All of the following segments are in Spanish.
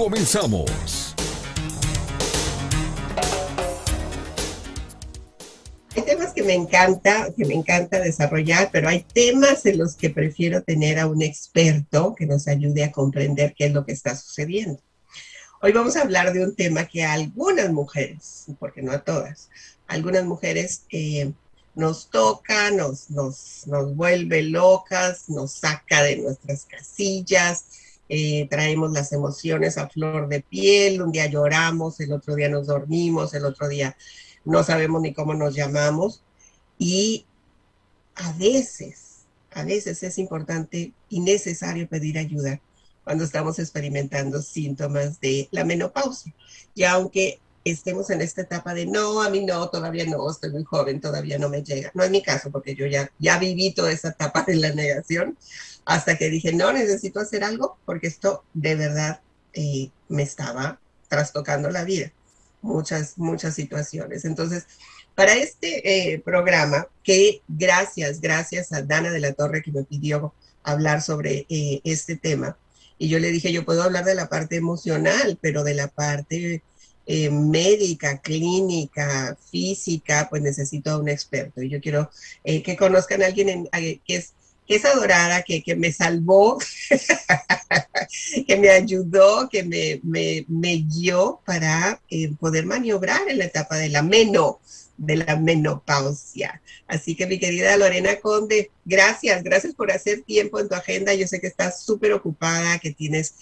Comenzamos. Hay temas que me encanta, que me encanta desarrollar, pero hay temas en los que prefiero tener a un experto que nos ayude a comprender qué es lo que está sucediendo. Hoy vamos a hablar de un tema que a algunas mujeres, porque no a todas, algunas mujeres eh, nos toca, nos, nos, nos vuelve locas, nos saca de nuestras casillas, eh, traemos las emociones a flor de piel, un día lloramos, el otro día nos dormimos, el otro día no sabemos ni cómo nos llamamos y a veces, a veces es importante y necesario pedir ayuda cuando estamos experimentando síntomas de la menopausia. Y aunque estemos en esta etapa de no, a mí no, todavía no, estoy muy joven, todavía no me llega. No es mi caso, porque yo ya, ya viví toda esa etapa de la negación hasta que dije, no, necesito hacer algo porque esto de verdad eh, me estaba trastocando la vida. Muchas, muchas situaciones. Entonces, para este eh, programa, que gracias, gracias a Dana de la Torre que me pidió hablar sobre eh, este tema, y yo le dije, yo puedo hablar de la parte emocional, pero de la parte médica, clínica, física, pues necesito a un experto. Y yo quiero que conozcan a alguien que es adorada, que, que me salvó, que me ayudó, que me, me, me guió para eh, poder maniobrar en la etapa de la de la menopausia. Así que mi querida Lorena Conde, gracias, gracias por hacer tiempo en tu agenda. Yo sé que estás súper ocupada, que tienes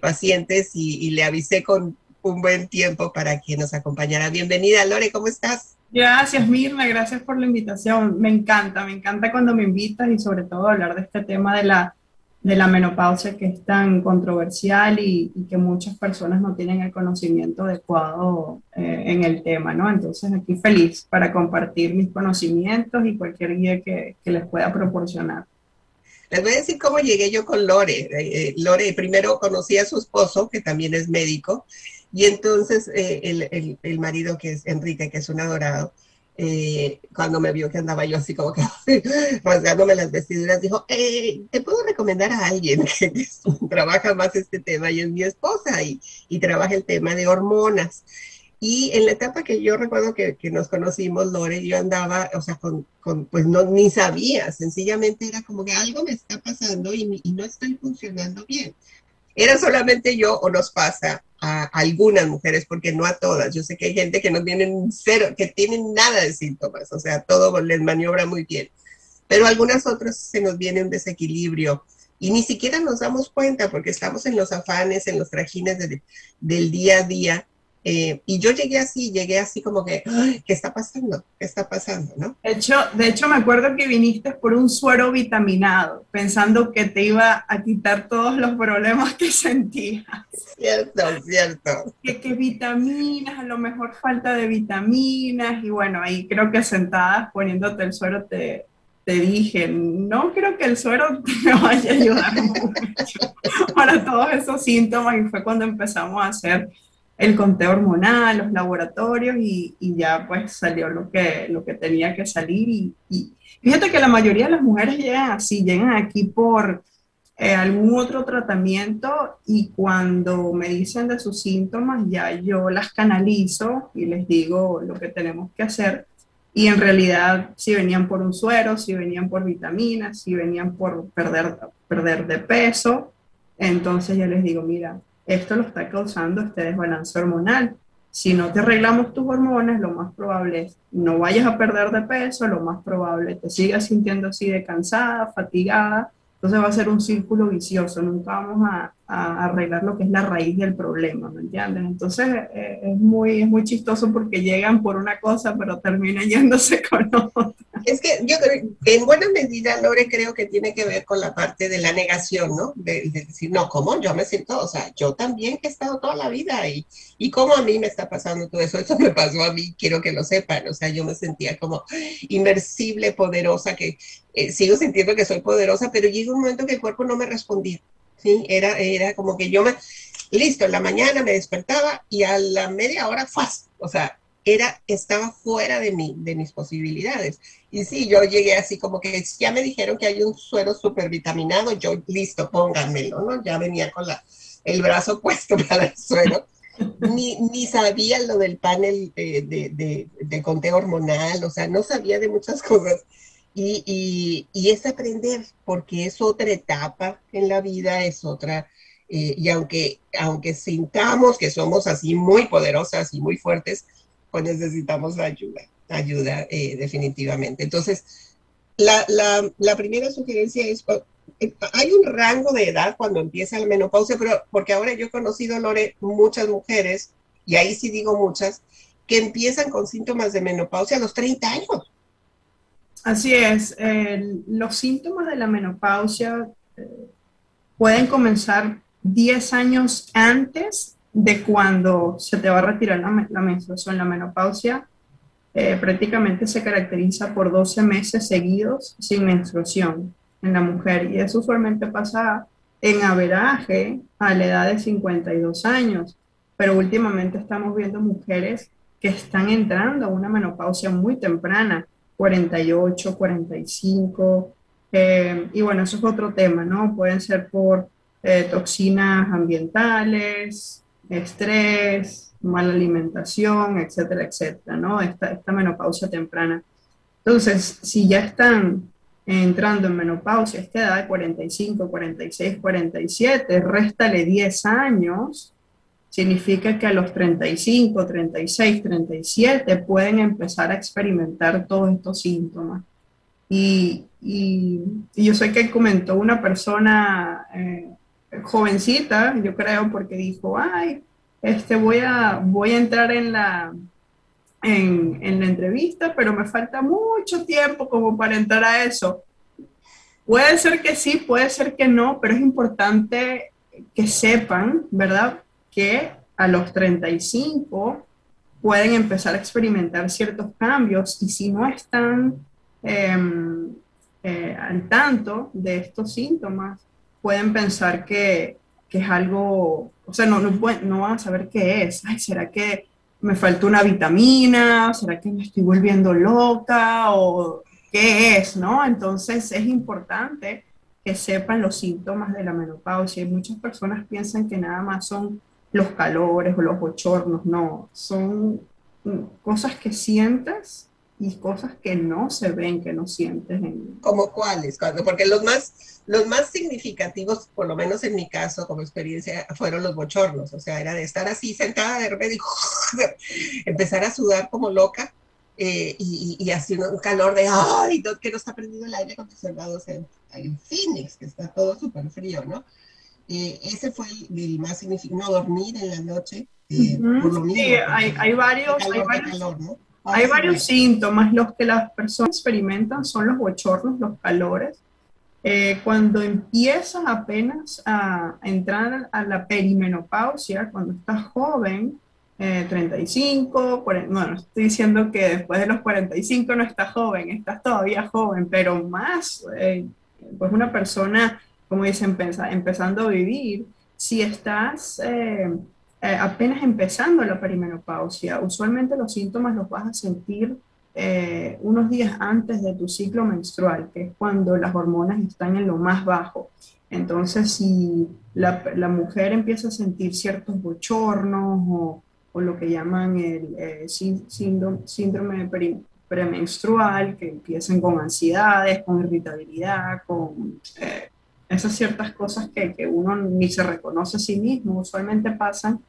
pacientes y, le avisé con un buen tiempo para que nos acompañara. Bienvenida, Lore, ¿cómo estás? Gracias, Mirna, gracias por la invitación. Me encanta, me encanta cuando me invitas y sobre todo hablar de este tema de la, de la menopausia que es tan controversial y, que muchas personas no tienen el conocimiento adecuado eh, en el tema, ¿no? Entonces aquí feliz para compartir mis conocimientos y cualquier guía que, que les pueda proporcionar. Les voy a decir cómo llegué yo con Lore. Eh, eh, Lore primero conocí a su esposo, que también es médico, y entonces eh, el, el, marido, que es Enrique, que es un adorado, eh, cuando me vio que andaba yo así como que rasgándome las vestiduras, dijo, eh, te puedo recomendar a alguien que, trabaja más este tema y es mi esposa y, y, trabaja el tema de hormonas. Y en la etapa que yo recuerdo que, que nos conocimos, Lore, yo andaba, o sea, con, con, pues no, ni sabía, sencillamente era como que algo me está pasando y, y no estoy funcionando bien. Era solamente yo o nos pasa a algunas mujeres, porque no a todas. Yo sé que hay gente que no tienen cero, que tienen nada de síntomas, o sea, todo les maniobra muy bien. Pero algunas otras se nos viene un desequilibrio y ni siquiera nos damos cuenta porque estamos en los afanes, en los trajines del día a día eh, y yo llegué así, llegué así como que, ¿qué está pasando? ¿Qué está pasando? ¿no? De hecho, de hecho, me acuerdo que viniste por un suero vitaminado, pensando que te iba a quitar todos los problemas que sentías. Cierto, cierto. Que, que vitaminas, a lo mejor falta de vitaminas, y bueno, ahí creo que sentadas poniéndote el suero te, te dije, no creo que el suero te vaya a ayudar mucho para todos esos síntomas, y fue cuando empezamos a hacer el conteo hormonal, los laboratorios y, ya pues salió lo que, lo que tenía que salir. Y, fíjate que la mayoría de las mujeres llegan así, llegan aquí por eh, algún otro tratamiento y cuando me dicen de sus síntomas ya yo las canalizo y les digo lo que tenemos que hacer. Y en realidad si venían por un suero, si venían por vitaminas, si venían por perder, perder de peso, entonces yo les digo, mira, esto lo está causando este desbalance hormonal. Si no te arreglamos tus hormonas, lo más probable es no vayas a perder de peso, lo más probable te sigas sintiendo así de cansada, fatigada. Entonces va a ser un círculo vicioso. Nunca vamos a, a arreglar lo que es la raíz del problema, ¿me entiendes? Entonces eh, es, muy, es muy chistoso porque llegan por una cosa, pero terminan yéndose con otra. Es que yo creo, en buena medida, Lore, creo que tiene que ver con la parte de la negación, ¿no? De, decir, no, ¿cómo? Yo me siento, o sea, yo también he estado toda la vida y, y cómo a mí me está pasando todo eso. Eso me pasó a mí, quiero que lo sepan. O sea, yo me sentía como inmersible, poderosa, que eh, sigo sintiendo que soy poderosa, pero llega un momento que el cuerpo no me respondía. Era, era como que yo me, listo, en la mañana me despertaba y a la media hora, ¡fast! O sea, era, estaba fuera de, mí, de mis posibilidades. Y sí, yo llegué así como que ya me dijeron que hay un suero súper vitaminado, yo listo, pónganmelo, ¿no? Ya venía con la, el brazo puesto para el suero. Ni, ni sabía lo del panel de, de, de, conteo hormonal, o sea, no sabía de muchas cosas. Y, es aprender, porque es otra etapa en la vida, es otra, eh, y aunque, aunque sintamos que somos así muy poderosas y muy fuertes, pues necesitamos ayuda, ayuda eh, definitivamente. Entonces, la, la, la, primera sugerencia es, eh, hay un rango de edad cuando empieza la menopausia, pero porque ahora yo he conocido, Lore, muchas mujeres, y ahí sí digo muchas, que empiezan con síntomas de menopausia a los 30 años. Así es, los síntomas de la menopausia eh, pueden comenzar 10 años antes de cuando se te va a retirar la, menstruación. La menopausia eh, prácticamente se caracteriza por 12 meses seguidos sin menstruación en la mujer y eso usualmente pasa en averaje a la edad de 52 años, pero últimamente estamos viendo mujeres que están entrando a una menopausia muy temprana, 48, 45, eh, y bueno, eso es otro tema, ¿no? Pueden ser por eh, toxinas ambientales, estrés, mala alimentación, etcétera, etcétera, ¿no? Esta, esta menopausia temprana. Entonces, si ya están entrando en menopausia esta edad de 45, 46, 47, réstale 10 años, significa que a los 35, 36, 37 pueden empezar a experimentar todos estos síntomas. Y, yo sé que comentó una persona eh, jovencita, yo creo, porque dijo, ay, este, voy, a, voy a entrar en la, en, la entrevista, pero me falta mucho tiempo como para entrar a eso. Puede ser que sí, puede ser que no, pero es importante que sepan, ¿verdad? Que a los 35 pueden empezar a experimentar ciertos cambios y si no están em, eh, al tanto de estos síntomas, pueden pensar que, que es algo, o sea, no, no, no, van a saber qué es. Ay, ¿será que me falta una vitamina? ¿Será que me estoy volviendo loca? ¿O qué es? ¿No? Entonces es importante que sepan los síntomas de la menopausia. Y muchas personas piensan que nada más son los calores o los bochornos, no, son cosas que sientes y cosas que no se ven, que no sientes. En... ¿Como cuáles? Porque los más los más significativos, por lo menos en mi caso, como experiencia, fueron los bochornos. O sea, era de estar así sentada de repente y empezar a sudar como loca eh, y, y, así un calor de ¡ay! que no está prendido el aire acondicionado en, en Phoenix, que está todo súper frío, ¿no? Eh, ese fue el, más significativo, no dormir en la noche. Eh, por lo mismo, sí, hay, hay varios, hay varios, calor, ¿no? hay varios síntomas. Los que las personas experimentan son los bochornos, los calores. Eh, cuando empiezas apenas a entrar a la perimenopausia, cuando estás joven, 35, 40, no, no estoy diciendo que después de los 45 no estás joven, estás todavía joven, pero más, eh, pues una persona, como dicen, empezando a vivir, si estás eh, apenas empezando la perimenopausia, usualmente los síntomas los vas a sentir eh, unos días antes de tu ciclo menstrual, que es cuando las hormonas están en lo más bajo. Entonces, si la, la mujer empieza a sentir ciertos bochornos o, o lo que llaman el eh, síndrome, síndrome premenstrual, que empiezan con ansiedades, con irritabilidad, con eh, esas ciertas cosas que, que, uno ni se reconoce a sí mismo, usualmente pasan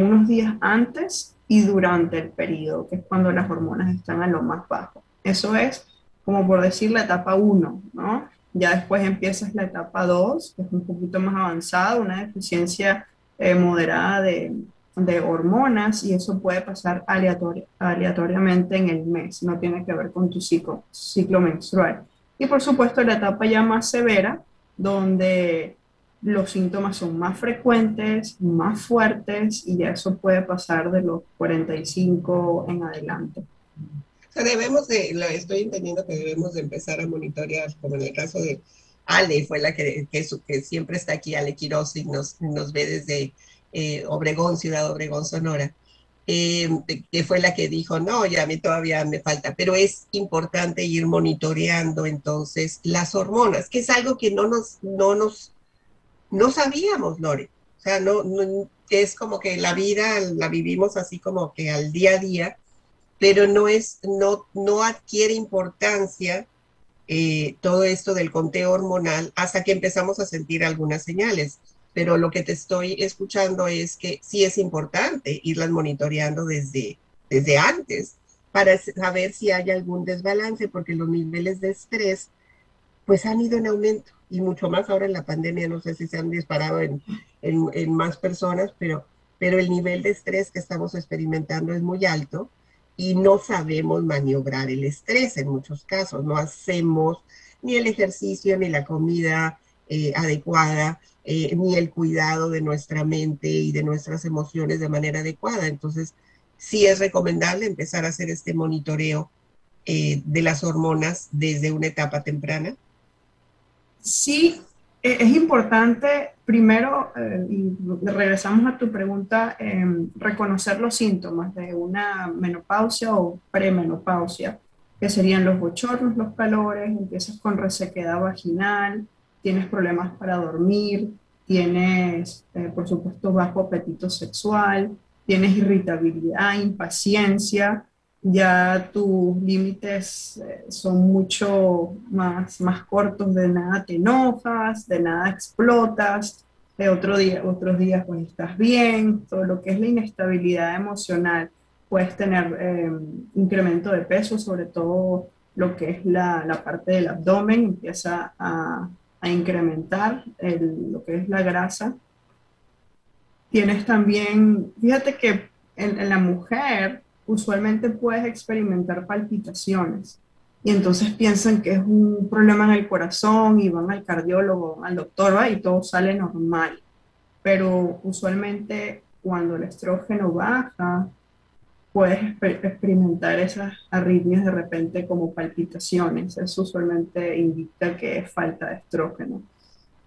unos días antes y durante el periodo, que es cuando las hormonas están a lo más bajo. Eso es como por decir la etapa 1, ¿no? Ya después empiezas la etapa 2, que es un poquito más avanzada, una deficiencia eh, moderada de, de, hormonas y eso puede pasar aleatoriamente en el mes, no tiene que ver con tu ciclo, ciclo menstrual. Y por supuesto la etapa ya más severa, donde los síntomas son más frecuentes, más fuertes y ya eso puede pasar de los 45 en adelante. O sea, debemos de, lo estoy entendiendo que debemos de empezar a monitorear, como en el caso de Ale, fue la que, que, siempre está aquí, Ale Quiroz, y nos, nos ve desde eh, Obregón, Ciudad Obregón, Sonora, eh, que fue la que dijo, no, ya mí todavía me falta, pero es importante ir monitoreando entonces las hormonas, que es algo que no nos, no nos no sabíamos, Lore. O sea, no, es como que la vida la vivimos así como que al día a día, pero no es, no, no adquiere importancia eh, todo esto del conteo hormonal hasta que empezamos a sentir algunas señales. Pero lo que te estoy escuchando es que sí es importante irlas monitoreando desde, desde antes para saber si hay algún desbalance, porque los niveles de estrés pues han ido en aumento y mucho más ahora en la pandemia, no sé si se han disparado en, en, más personas, pero, pero el nivel de estrés que estamos experimentando es muy alto y no sabemos maniobrar el estrés en muchos casos, no hacemos ni el ejercicio ni la comida eh, adecuada, eh, ni el cuidado de nuestra mente y de nuestras emociones de manera adecuada. Entonces, sí es recomendable empezar a hacer este monitoreo eh, de las hormonas desde una etapa temprana sí e, es importante, primero, eh, y regresamos a tu pregunta, em, reconocer los síntomas de una menopausia o premenopausia, que serían los bochornos, los calores, empiezas con resequedad vaginal, tienes problemas para dormir, tienes, eh, por supuesto, bajo apetito sexual, tienes irritabilidad, impaciencia, ya tus límites eh, son mucho más, más cortos, de nada te enojas, de nada explotas, de otro día, otros días pues estás bien, todo lo que es la inestabilidad emocional, puedes tener em, incremento de peso, sobre todo lo que es la, la parte del abdomen, empieza a, a incrementar lo que es la grasa. Tienes también, fíjate que en la mujer, usualmente puedes experimentar palpitaciones y entonces piensan que es un problema en el corazón y van al cardiólogo, al doctor y todo sale normal. Pero usualmente cuando el estrógeno baja, puedes experimentar esas arritmias de repente como palpitaciones. Eso usualmente indica que es falta de estrógeno.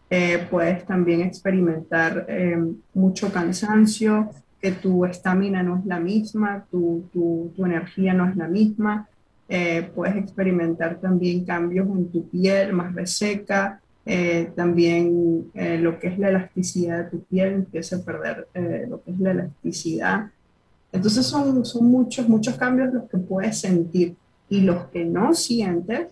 Eh, puedes también experimentar eh, mucho cansancio, que tu estamina no es la misma, tu, tu, tu, energía no es la misma. Eh, puedes experimentar también cambios en tu piel más reseca, eh, también lo que es la elasticidad de tu piel empieza a perder lo que es la elasticidad. Entonces son, son muchos, muchos cambios los que puedes sentir y los que no sientes,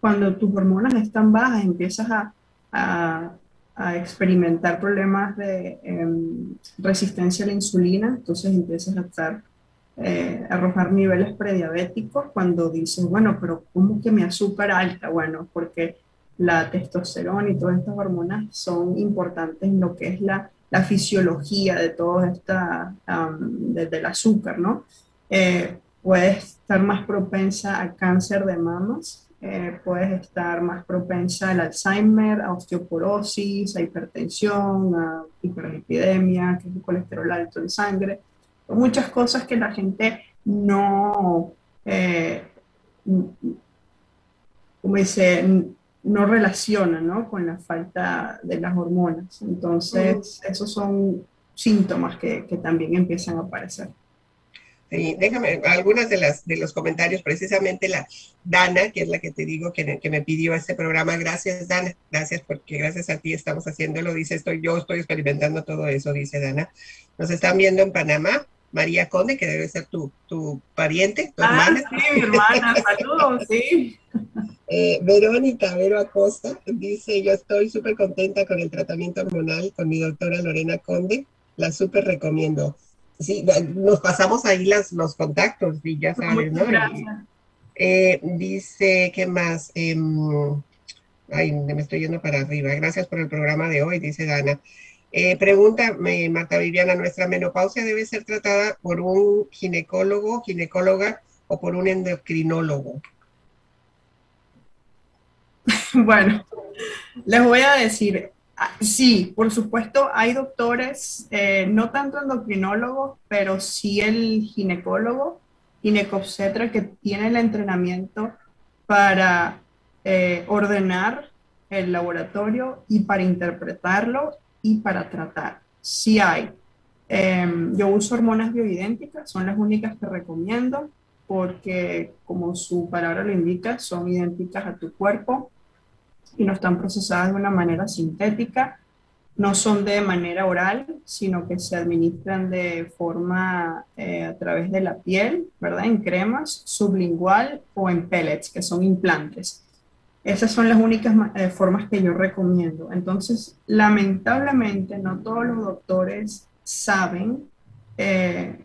cuando tus hormonas están bajas, empiezas a, a a experimentar problemas de em, resistencia a la insulina, entonces empiezas a estar, eh, a arrojar niveles prediabéticos cuando dices, bueno, pero ¿cómo que mi azúcar alta? Bueno, porque la testosterona y todas estas hormonas son importantes en lo que es la, la fisiología de todo esta, desde el azúcar, ¿no? Eh, puedes estar más propensa a cáncer de mamas, eh, puedes estar más propensa al Alzheimer, a osteoporosis, a hipertensión, a hiperlipidemia, que es el colesterol alto en sangre, muchas cosas que la gente no, eh, como dice, no relaciona ¿no? con la falta de las hormonas. Entonces, esos son síntomas que, que también empiezan a aparecer. Sí, déjame algunas de las de los comentarios, precisamente la Dana, que es la que te digo que, que, me pidió este programa. Gracias, Dana. Gracias porque gracias a ti estamos haciéndolo. Dice, estoy yo estoy experimentando todo eso, dice Dana. Nos están viendo en Panamá. María Conde, que debe ser tu, tu pariente, tu ah, hermana. Sí, mi hermana, saludos, sí. Eh, Verónica Vero Acosta dice, yo estoy súper contenta con el tratamiento hormonal con mi doctora Lorena Conde, la súper recomiendo sí, nos pasamos ahí las, los contactos y ya sabes, ¿no? Eh, dice, ¿qué más? Em, Ay, me estoy yendo para arriba. Gracias por el programa de hoy, dice Dana. Eh, pregunta Marta Viviana, ¿nuestra menopausia debe ser tratada por un ginecólogo, ginecóloga o por un endocrinólogo? Bueno, les voy a decir, ah, sí, por supuesto hay doctores, eh, no tanto endocrinólogos, pero sí el ginecólogo, ginecobstetra que tiene el entrenamiento para eh, ordenar el laboratorio y para interpretarlo y para tratar. Sí hay. Em, yo uso hormonas bioidénticas, son las únicas que recomiendo porque, como su palabra lo indica, son idénticas a tu cuerpo y no están procesadas de una manera sintética, no son de manera oral, sino que se administran de forma eh, a través de la piel, ¿verdad? En cremas, sublingual o en pellets, que son implantes. Esas son las únicas eh, formas que yo recomiendo. Entonces, lamentablemente, no todos los doctores saben eh,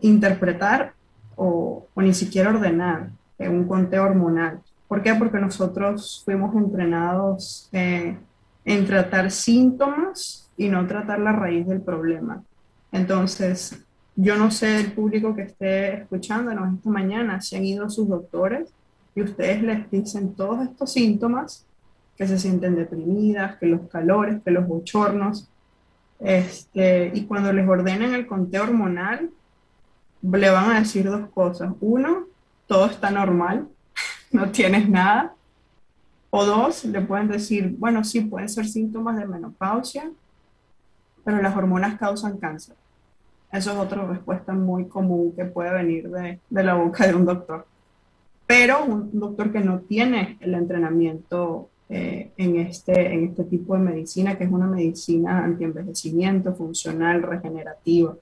interpretar o, ni siquiera ordenar eh, un conteo hormonal. ¿Por qué? Porque nosotros fuimos entrenados en tratar síntomas y no tratar la raíz del problema. Entonces, yo no sé el público que esté escuchándonos esta mañana si han ido sus doctores y ustedes les dicen todos estos síntomas, que se sienten deprimidas, que los calores, que los bochornos, este, y cuando les ordenen el conteo hormonal, le van a decir dos cosas. Uno, todo está normal, no tienes nada. O dos, le pueden decir, bueno, sí, pueden ser síntomas de menopausia, pero las hormonas causan cáncer. Eso es otra respuesta muy común que puede venir de, de la boca de un doctor pero un doctor que no tiene el entrenamiento eh, en, este, en este tipo de medicina, que es una medicina antienvejecimiento, funcional, regenerativa.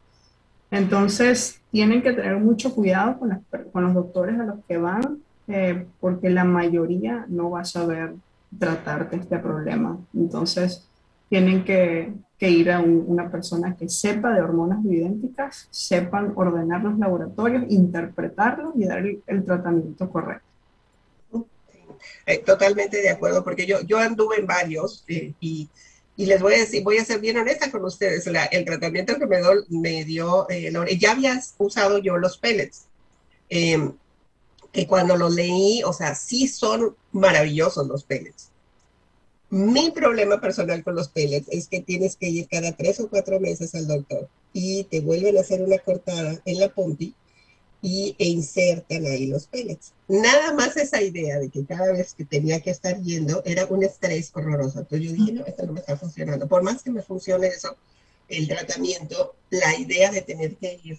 Entonces, tienen que tener mucho cuidado con, con los doctores a los que van, eh, porque la mayoría no va a saber tratarte este problema. Entonces, tienen que, que ir a una persona que sepa de hormonas bioidénticas, sepan ordenar los laboratorios, interpretarlos y dar el, tratamiento correcto. Eh, totalmente de acuerdo, porque yo, yo anduve en varios eh, y, y, les voy a decir, voy a ser bien honesta con ustedes, el tratamiento que me, do, me dio, eh, ya había usado yo los pellets, em, que cuando los leí, o sea, sí son maravillosos los pellets mi problema personal con los pellets es que tienes que ir cada tres o cuatro meses al doctor y te vuelven a hacer una cortada en la pompi y, e insertan ahí los pellets. Nada más esa idea de que cada vez que tenía que estar yendo era un estrés horroroso. Entonces yo dije, no, esto no me está funcionando. Por más que me funcione eso, el tratamiento, la idea de tener que ir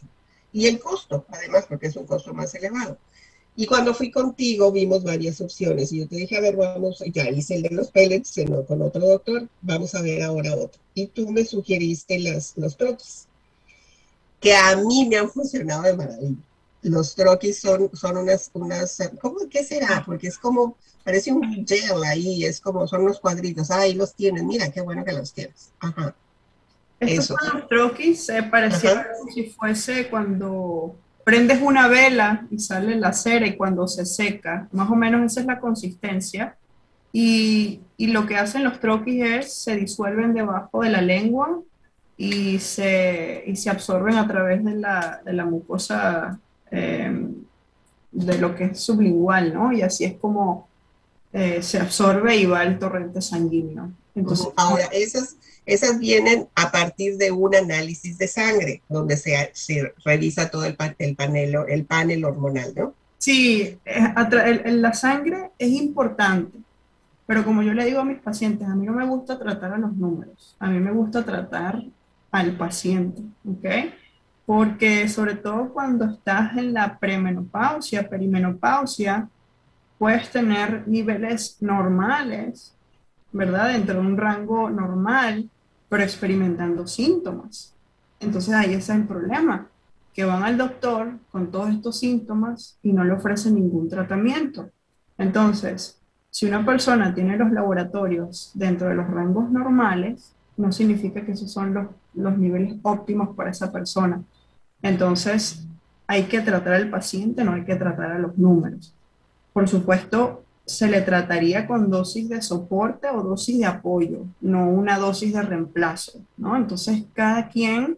y el costo, además, porque es un costo más elevado. Y cuando fui contigo vimos varias opciones y yo te dije, a ver, vamos, ya hice el de los pellets no, con otro doctor, vamos a ver ahora otro. Y tú me sugeriste las, los troquis, que a mí me han funcionado de maravilla. Los troquis son, son unas, unas, ¿cómo qué será? Porque es como, parece un gel ahí, es como, son unos cuadritos, ahí los tienes, mira, qué bueno que los tienes. Ajá. Estos Eso. los troquis, se parecía como si fuese cuando prendes una vela y sale la cera y cuando se seca, más o menos esa es la consistencia. Y, y lo que hacen los troquis es se disuelven debajo de la lengua y se, y se absorben a través de la, de la mucosa eh, de lo que es sublingual, ¿no? Y así es como eh, se absorbe y va el torrente sanguíneo. Entonces, esas vienen a partir de un análisis de sangre, donde se, revisa todo el, el, panel, el panel hormonal, ¿no? Sí, la sangre es importante, pero como yo le digo a mis pacientes, a mí no me gusta tratar a los números, a mí me gusta tratar al paciente, ¿ok? Porque sobre todo cuando estás en la premenopausia, perimenopausia, puedes tener niveles normales, ¿verdad? Dentro de un rango normal, pero experimentando síntomas. Entonces ahí está el problema, que van al doctor con todos estos síntomas y no le ofrecen ningún tratamiento. Entonces, si una persona tiene los laboratorios dentro de los rangos normales, no significa que esos son los, los niveles óptimos para esa persona. Entonces, hay que tratar al paciente, no hay que tratar a los números. Por supuesto, se le trataría con dosis de soporte o dosis de apoyo, no una dosis de reemplazo, ¿no? Entonces, cada quien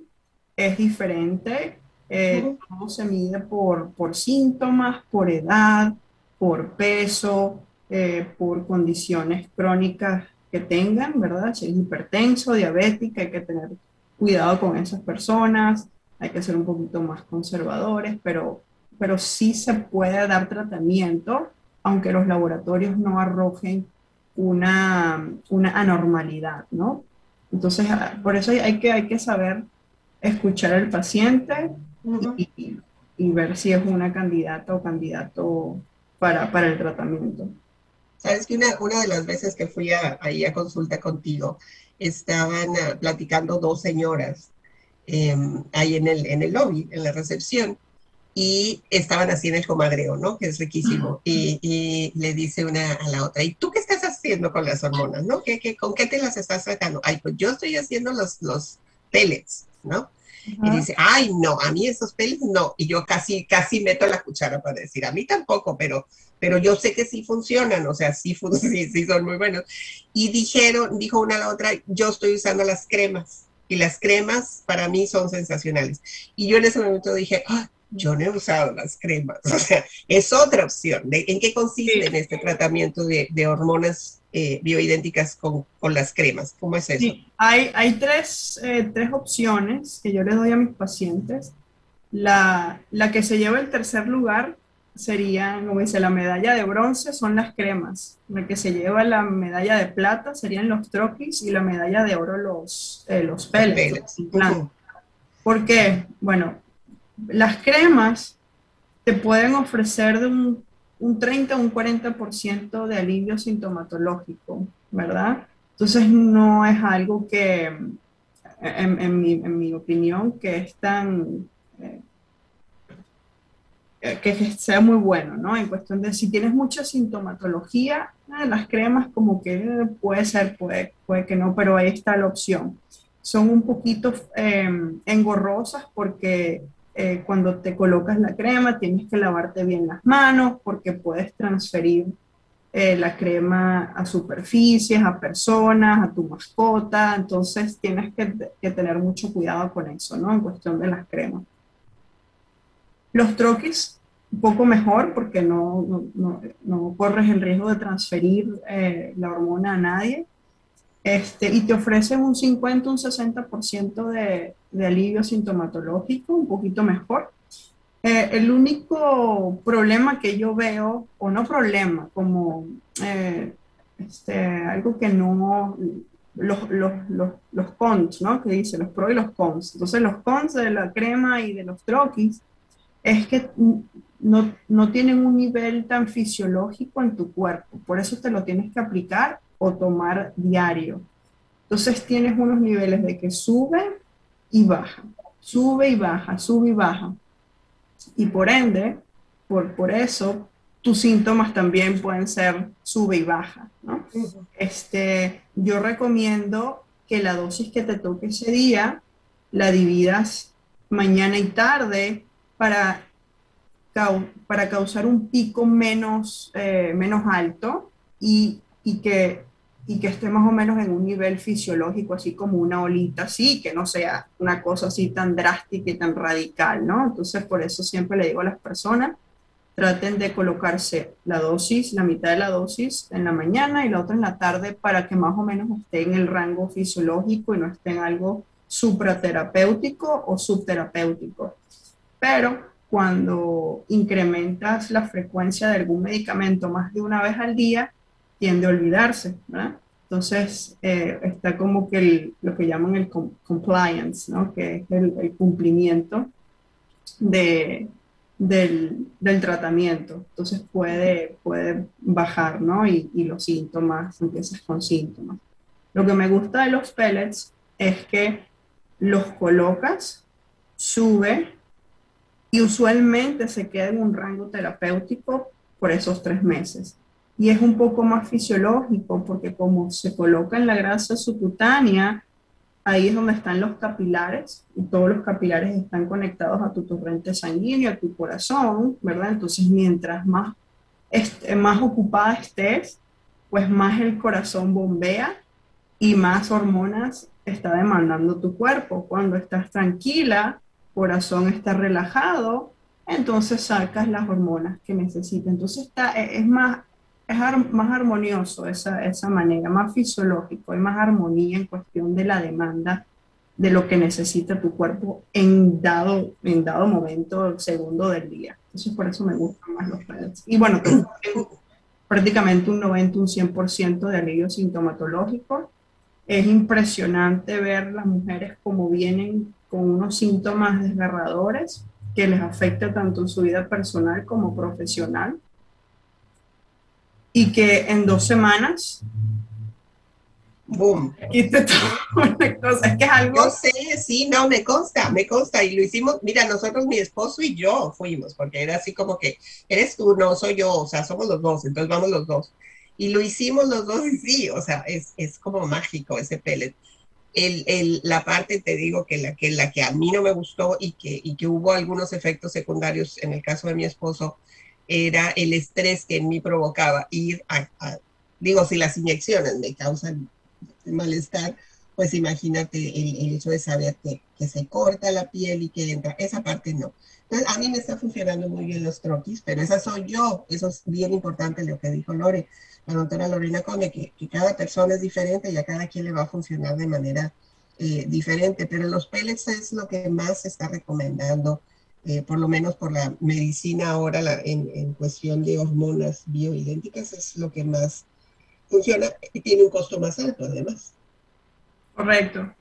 es diferente, eh, todo se mide por, por síntomas, por edad, por peso, eh, por condiciones crónicas que tengan, ¿verdad? Si es hipertenso, diabética, hay que tener cuidado con esas personas, hay que ser un poquito más conservadores, pero, pero sí se puede dar tratamiento aunque los laboratorios no arrojen una, una anormalidad, ¿no? Entonces, ah, por eso hay que, hay que saber escuchar al paciente y, ver si es una candidata o candidato para, para el tratamiento. Sabes que una, una, de las veces que fui ahí a consulta contigo, estaban ah, platicando dos señoras em, ahí en el, en el lobby, en la recepción, y estaban así en el comadreo, ¿no? Que es riquísimo. Y, le dice una a la otra, ¿y tú qué estás haciendo con las hormonas, no? ¿Qué, qué, con qué te las estás tratando? Ay, pues yo estoy haciendo los, los pellets, ¿no? Y dice, ay, no, a mí esos pellets no. Y yo casi, casi meto la cuchara para decir, a mí tampoco, pero, pero yo sé que sí funcionan, o sea, sí, sí, sí son muy buenos. Y dijeron, dijo una a la otra, yo estoy usando las cremas. Y las cremas para mí son sensacionales. Y yo en ese momento dije, ah, yo no he usado las cremas. O sea, es otra opción. ¿En qué consiste en este tratamiento de, de hormonas eh, bioidénticas con, con, las cremas? ¿Cómo es eso? Sí, hay, hay tres, eh, tres, opciones que yo le doy a mis pacientes. La, la, que se lleva el tercer lugar sería, como dice, la medalla de bronce son las cremas. La que se lleva la medalla de plata serían los troquis y la medalla de oro los, eh, los pellets. ¿Por qué? Bueno, las cremas te pueden ofrecer de un, un 30 o un 40% de alivio sintomatológico, ¿verdad? Entonces no es algo que, en, mi, opinión, que es tan... Eh, que sea muy bueno, ¿no? En cuestión de si tienes mucha sintomatología, eh, las cremas como que puede ser, puede, puede que no, pero ahí está la opción. Son un poquito eh, engorrosas porque eh, cuando te colocas la crema tienes que lavarte bien las manos porque puedes transferir eh, la crema a superficies, a personas, a tu mascota, entonces tienes que, tener mucho cuidado con eso, ¿no? En cuestión de las cremas. Los troquis, un poco mejor porque no, no, corres el riesgo de transferir eh, la hormona a nadie. Este, y te ofrecen un 50, un 60% de, de alivio sintomatológico, un poquito mejor. Eh, el único problema que yo veo, o no problema, como eh, este, algo que no, los, los, los, los, cons, ¿no? Que dice los pros y los cons. Entonces los cons de la crema y de los troquis es que no, no tienen un nivel tan fisiológico en tu cuerpo, por eso te lo tienes que aplicar o tomar diario. Entonces tienes unos niveles de que sube y baja, sube y baja, sube y baja. Y por ende, por, por eso, tus síntomas también pueden ser sube y baja. ¿no? este, yo recomiendo que la dosis que te toque ese día la dividas mañana y tarde para, para causar un pico menos, eh, menos alto y, y que y que esté más o menos en un nivel fisiológico, así como una olita así, que no sea una cosa así tan drástica y tan radical, ¿no? Entonces, por eso siempre le digo a las personas, traten de colocarse la dosis, la mitad de la dosis en la mañana y la otra en la tarde para que más o menos esté en el rango fisiológico y no esté en algo supraterapéutico o subterapéutico. Pero cuando incrementas la frecuencia de algún medicamento más de una vez al día, tiende a olvidarse, ¿verdad? Entonces, eh, está como que lo que llaman el compliance, ¿no? Que es el, cumplimiento de, del, del, tratamiento. Entonces, puede, puede bajar, ¿no? Y, y los síntomas, empiezas con síntomas. Lo que me gusta de los pellets es que los colocas, sube y usualmente se queda en un rango terapéutico por esos tres meses y es un poco más fisiológico porque como se coloca en la grasa subcutánea, ahí es donde están los capilares y todos los capilares están conectados a tu torrente sanguíneo, a tu corazón, ¿verdad? Entonces, mientras más más ocupada estés, pues más el corazón bombea y más hormonas está demandando tu cuerpo. Cuando estás tranquila, corazón está relajado, entonces sacas las hormonas que necesitas. Entonces está, e, es más, es más armonioso esa, esa manera, más fisiológico, hay más armonía en cuestión de la demanda de lo que necesita tu cuerpo en dado, en dado momento, segundo del día. Entonces por eso me gustan más los pellets. Y bueno, prácticamente un 90, un 100% de alivio sintomatológico. Es impresionante ver las mujeres como vienen con unos síntomas desgarradores que les afecta tanto en su vida personal como profesional y que en dos semanas boom. Es que es algo. Yo sé, sí, no, me consta, me consta. Y lo hicimos, mira, nosotros, mi esposo y yo fuimos, porque era así como que, eres tú, no soy yo, o sea, somos los dos, entonces vamos los dos. Y lo hicimos los dos y sí, o sea, es, es como mágico ese pellet. El, el, la parte, te digo, que la, que la que a mí no me gustó y que, y que hubo algunos efectos secundarios en el caso de mi esposo, era el estrés que en mí provocaba ir a, a digo, si las inyecciones me causan malestar, pues imagínate el, hecho de saber que, que, se corta la piel y que entra, esa parte no. Entonces, a mí me está funcionando muy bien los troquis, pero esa soy yo, eso es bien importante lo que dijo Lore, la doctora Lorena Conde, que, que cada persona es diferente y a cada quien le va a funcionar de manera eh, diferente, pero los pellets es lo que más se está recomendando, eh, por lo menos por la medicina ahora la, en, en cuestión de hormonas bioidénticas, es lo que más funciona y tiene un costo más alto además. Correcto.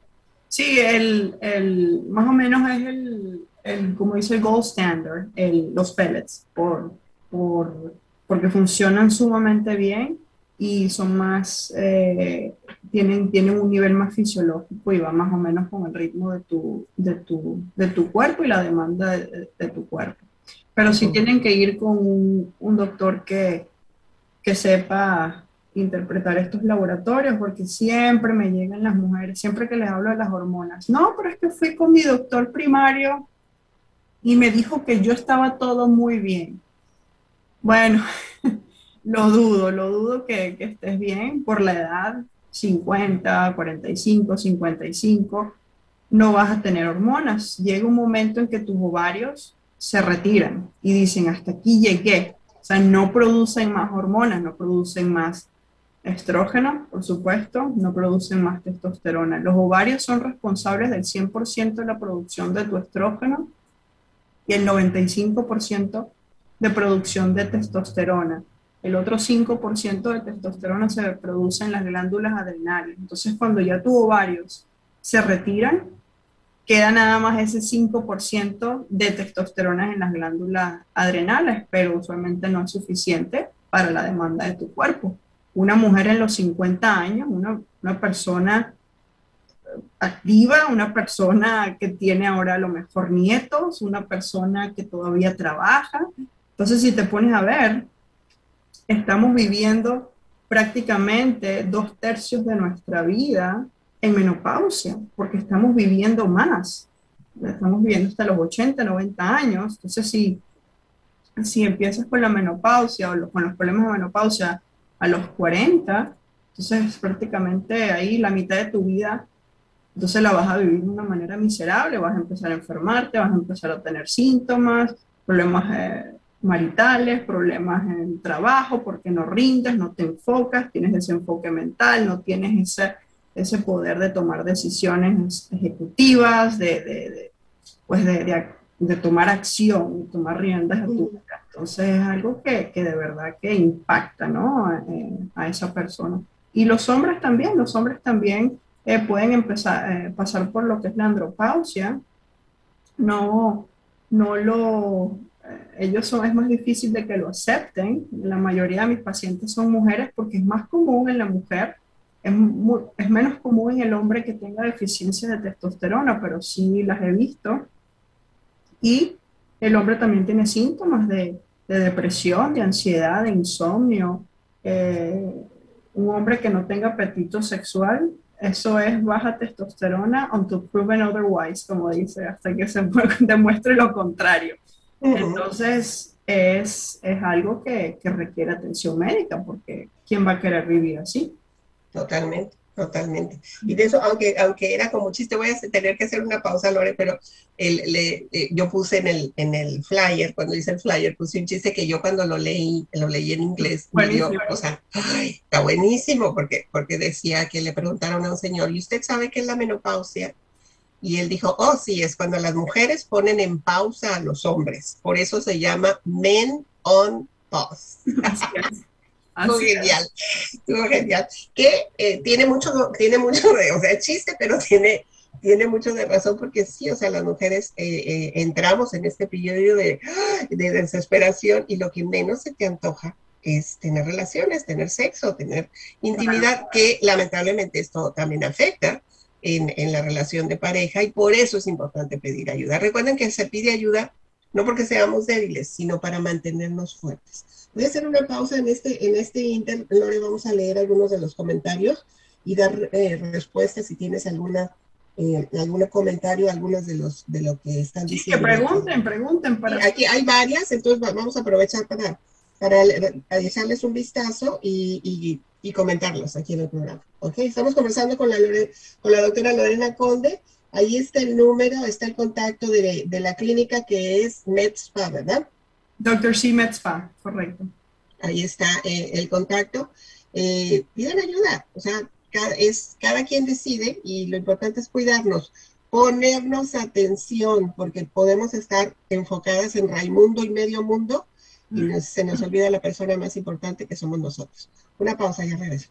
Sí, el, el, más o menos es el, el, como dice el gold standard, el, los pellets, por, por, porque funcionan sumamente bien y son más, eh, tienen, tienen un nivel más fisiológico y va más o menos con el ritmo de tu, de tu, de tu cuerpo y la demanda de, de tu cuerpo. Pero sí tienen que ir con un, un doctor que, que sepa interpretar estos laboratorios porque siempre me llegan las mujeres, siempre que les hablo de las hormonas. No, pero es que fui con mi doctor primario y me dijo que yo estaba todo muy bien. Bueno, lo dudo, lo dudo que, que estés bien por la edad, 50, 45, 55, no vas a tener hormonas. Llega un momento en que tus ovarios se retiran y dicen, hasta aquí llegué. O sea, no producen más hormonas, no producen más estrógeno, por supuesto, no producen más testosterona. Los ovarios son responsables del 100% de la producción de tu estrógeno y el 95% de producción de testosterona. El otro 5% de testosterona se produce en las glándulas adrenales. Entonces, cuando ya tus ovarios se retiran, queda nada más ese 5% de testosterona en las glándulas adrenales, pero usualmente no es suficiente para la demanda de tu cuerpo una mujer en los 50 años, una, una persona activa, una persona que tiene ahora a lo mejor nietos, una persona que todavía trabaja. Entonces, si te pones a ver, estamos viviendo prácticamente dos tercios de nuestra vida en menopausia, porque estamos viviendo más. Estamos viviendo hasta los 80, 90 años. Entonces, si, si empiezas con la menopausia o con los problemas de menopausia a los 40, entonces prácticamente ahí la mitad de tu vida, entonces la vas a vivir de una manera miserable, vas a empezar a enfermarte, vas a empezar a tener síntomas, problemas eh, maritales, problemas en el trabajo, porque no rindes, no te enfocas, tienes ese enfoque mental, no tienes ese, ese poder de tomar decisiones ejecutivas, de, de, pues de, de, tomar acción, tomar riendas a tu. Entonces es algo que, que de verdad que impacta ¿no? a, esa persona. Y los hombres también, los hombres también eh, pueden empezar eh, pasar por lo que es la andropausia. No, no lo, eh, ellos son, es más difícil de que lo acepten. La mayoría de mis pacientes son mujeres porque es más común en la mujer. Es, es menos común en el hombre que tenga deficiencia de testosterona, pero sí las he visto. Y el hombre también tiene síntomas de, de depresión, de ansiedad, de insomnio. Eh, un hombre que no tenga apetito sexual, eso es baja testosterona until proven otherwise, como dice, hasta que se demuestre lo contrario. Entonces, es, es algo que, que requiere atención médica, porque ¿quién va a querer vivir así? Totalmente. Totalmente. Y de eso, aunque, aunque era como chiste, voy a tener que hacer una pausa, Lore, pero el, le, eh, yo puse en el, en el flyer, cuando hice el flyer, puse un chiste que yo cuando lo leí, lo leí en inglés, dio, o sea, está buenísimo, porque, porque decía que le preguntaron a un señor, ¿y usted sabe qué es la menopausia? Y él dijo, oh, sí, es cuando las mujeres ponen en pausa a los hombres. Por eso se llama men on pause. Estuvo genial, estuvo genial. Que eh, tiene mucho, tiene mucho de, o sea, chiste, pero tiene, tiene mucho de razón porque sí, o sea, las mujeres eh, eh, entramos en este periodo de, de, desesperación y lo que menos se te antoja es tener relaciones, tener sexo, tener intimidad, que lamentablemente esto también afecta en, en la relación de pareja y por eso es importante pedir ayuda. Recuerden que se pide ayuda no porque seamos débiles, sino para mantenernos fuertes. Voy a hacer una pausa en este, en este inter, Lore, vamos a leer algunos de los comentarios y dar eh, respuestas si tienes alguna eh, algún comentario, algunos de los de lo que están diciendo. Que pregunten, pregunten. Para... Aquí hay varias, entonces vamos a aprovechar para, para, echarles un vistazo y, y, y, comentarlos aquí en el programa. ¿ok? Estamos conversando con la, con la doctora Lorena Conde. Ahí está el número, está el contacto de, de la clínica que es MedSpa, ¿verdad? Doctor C. Metzpa, correcto. Ahí está eh, el contacto. Eh, pidan ayuda, o sea, cada, es, cada quien decide y lo importante es cuidarnos, ponernos atención, porque podemos estar enfocadas en Raimundo y medio mundo se nos olvida la persona más importante que somos nosotros. Una pausa y regreso.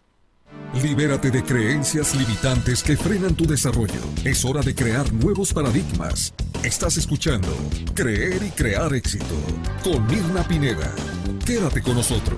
Libérate de creencias limitantes que frenan tu desarrollo. Es hora de crear nuevos paradigmas. Estás escuchando Creer y Crear Éxito con Mirna Pineda. Quédate con nosotros.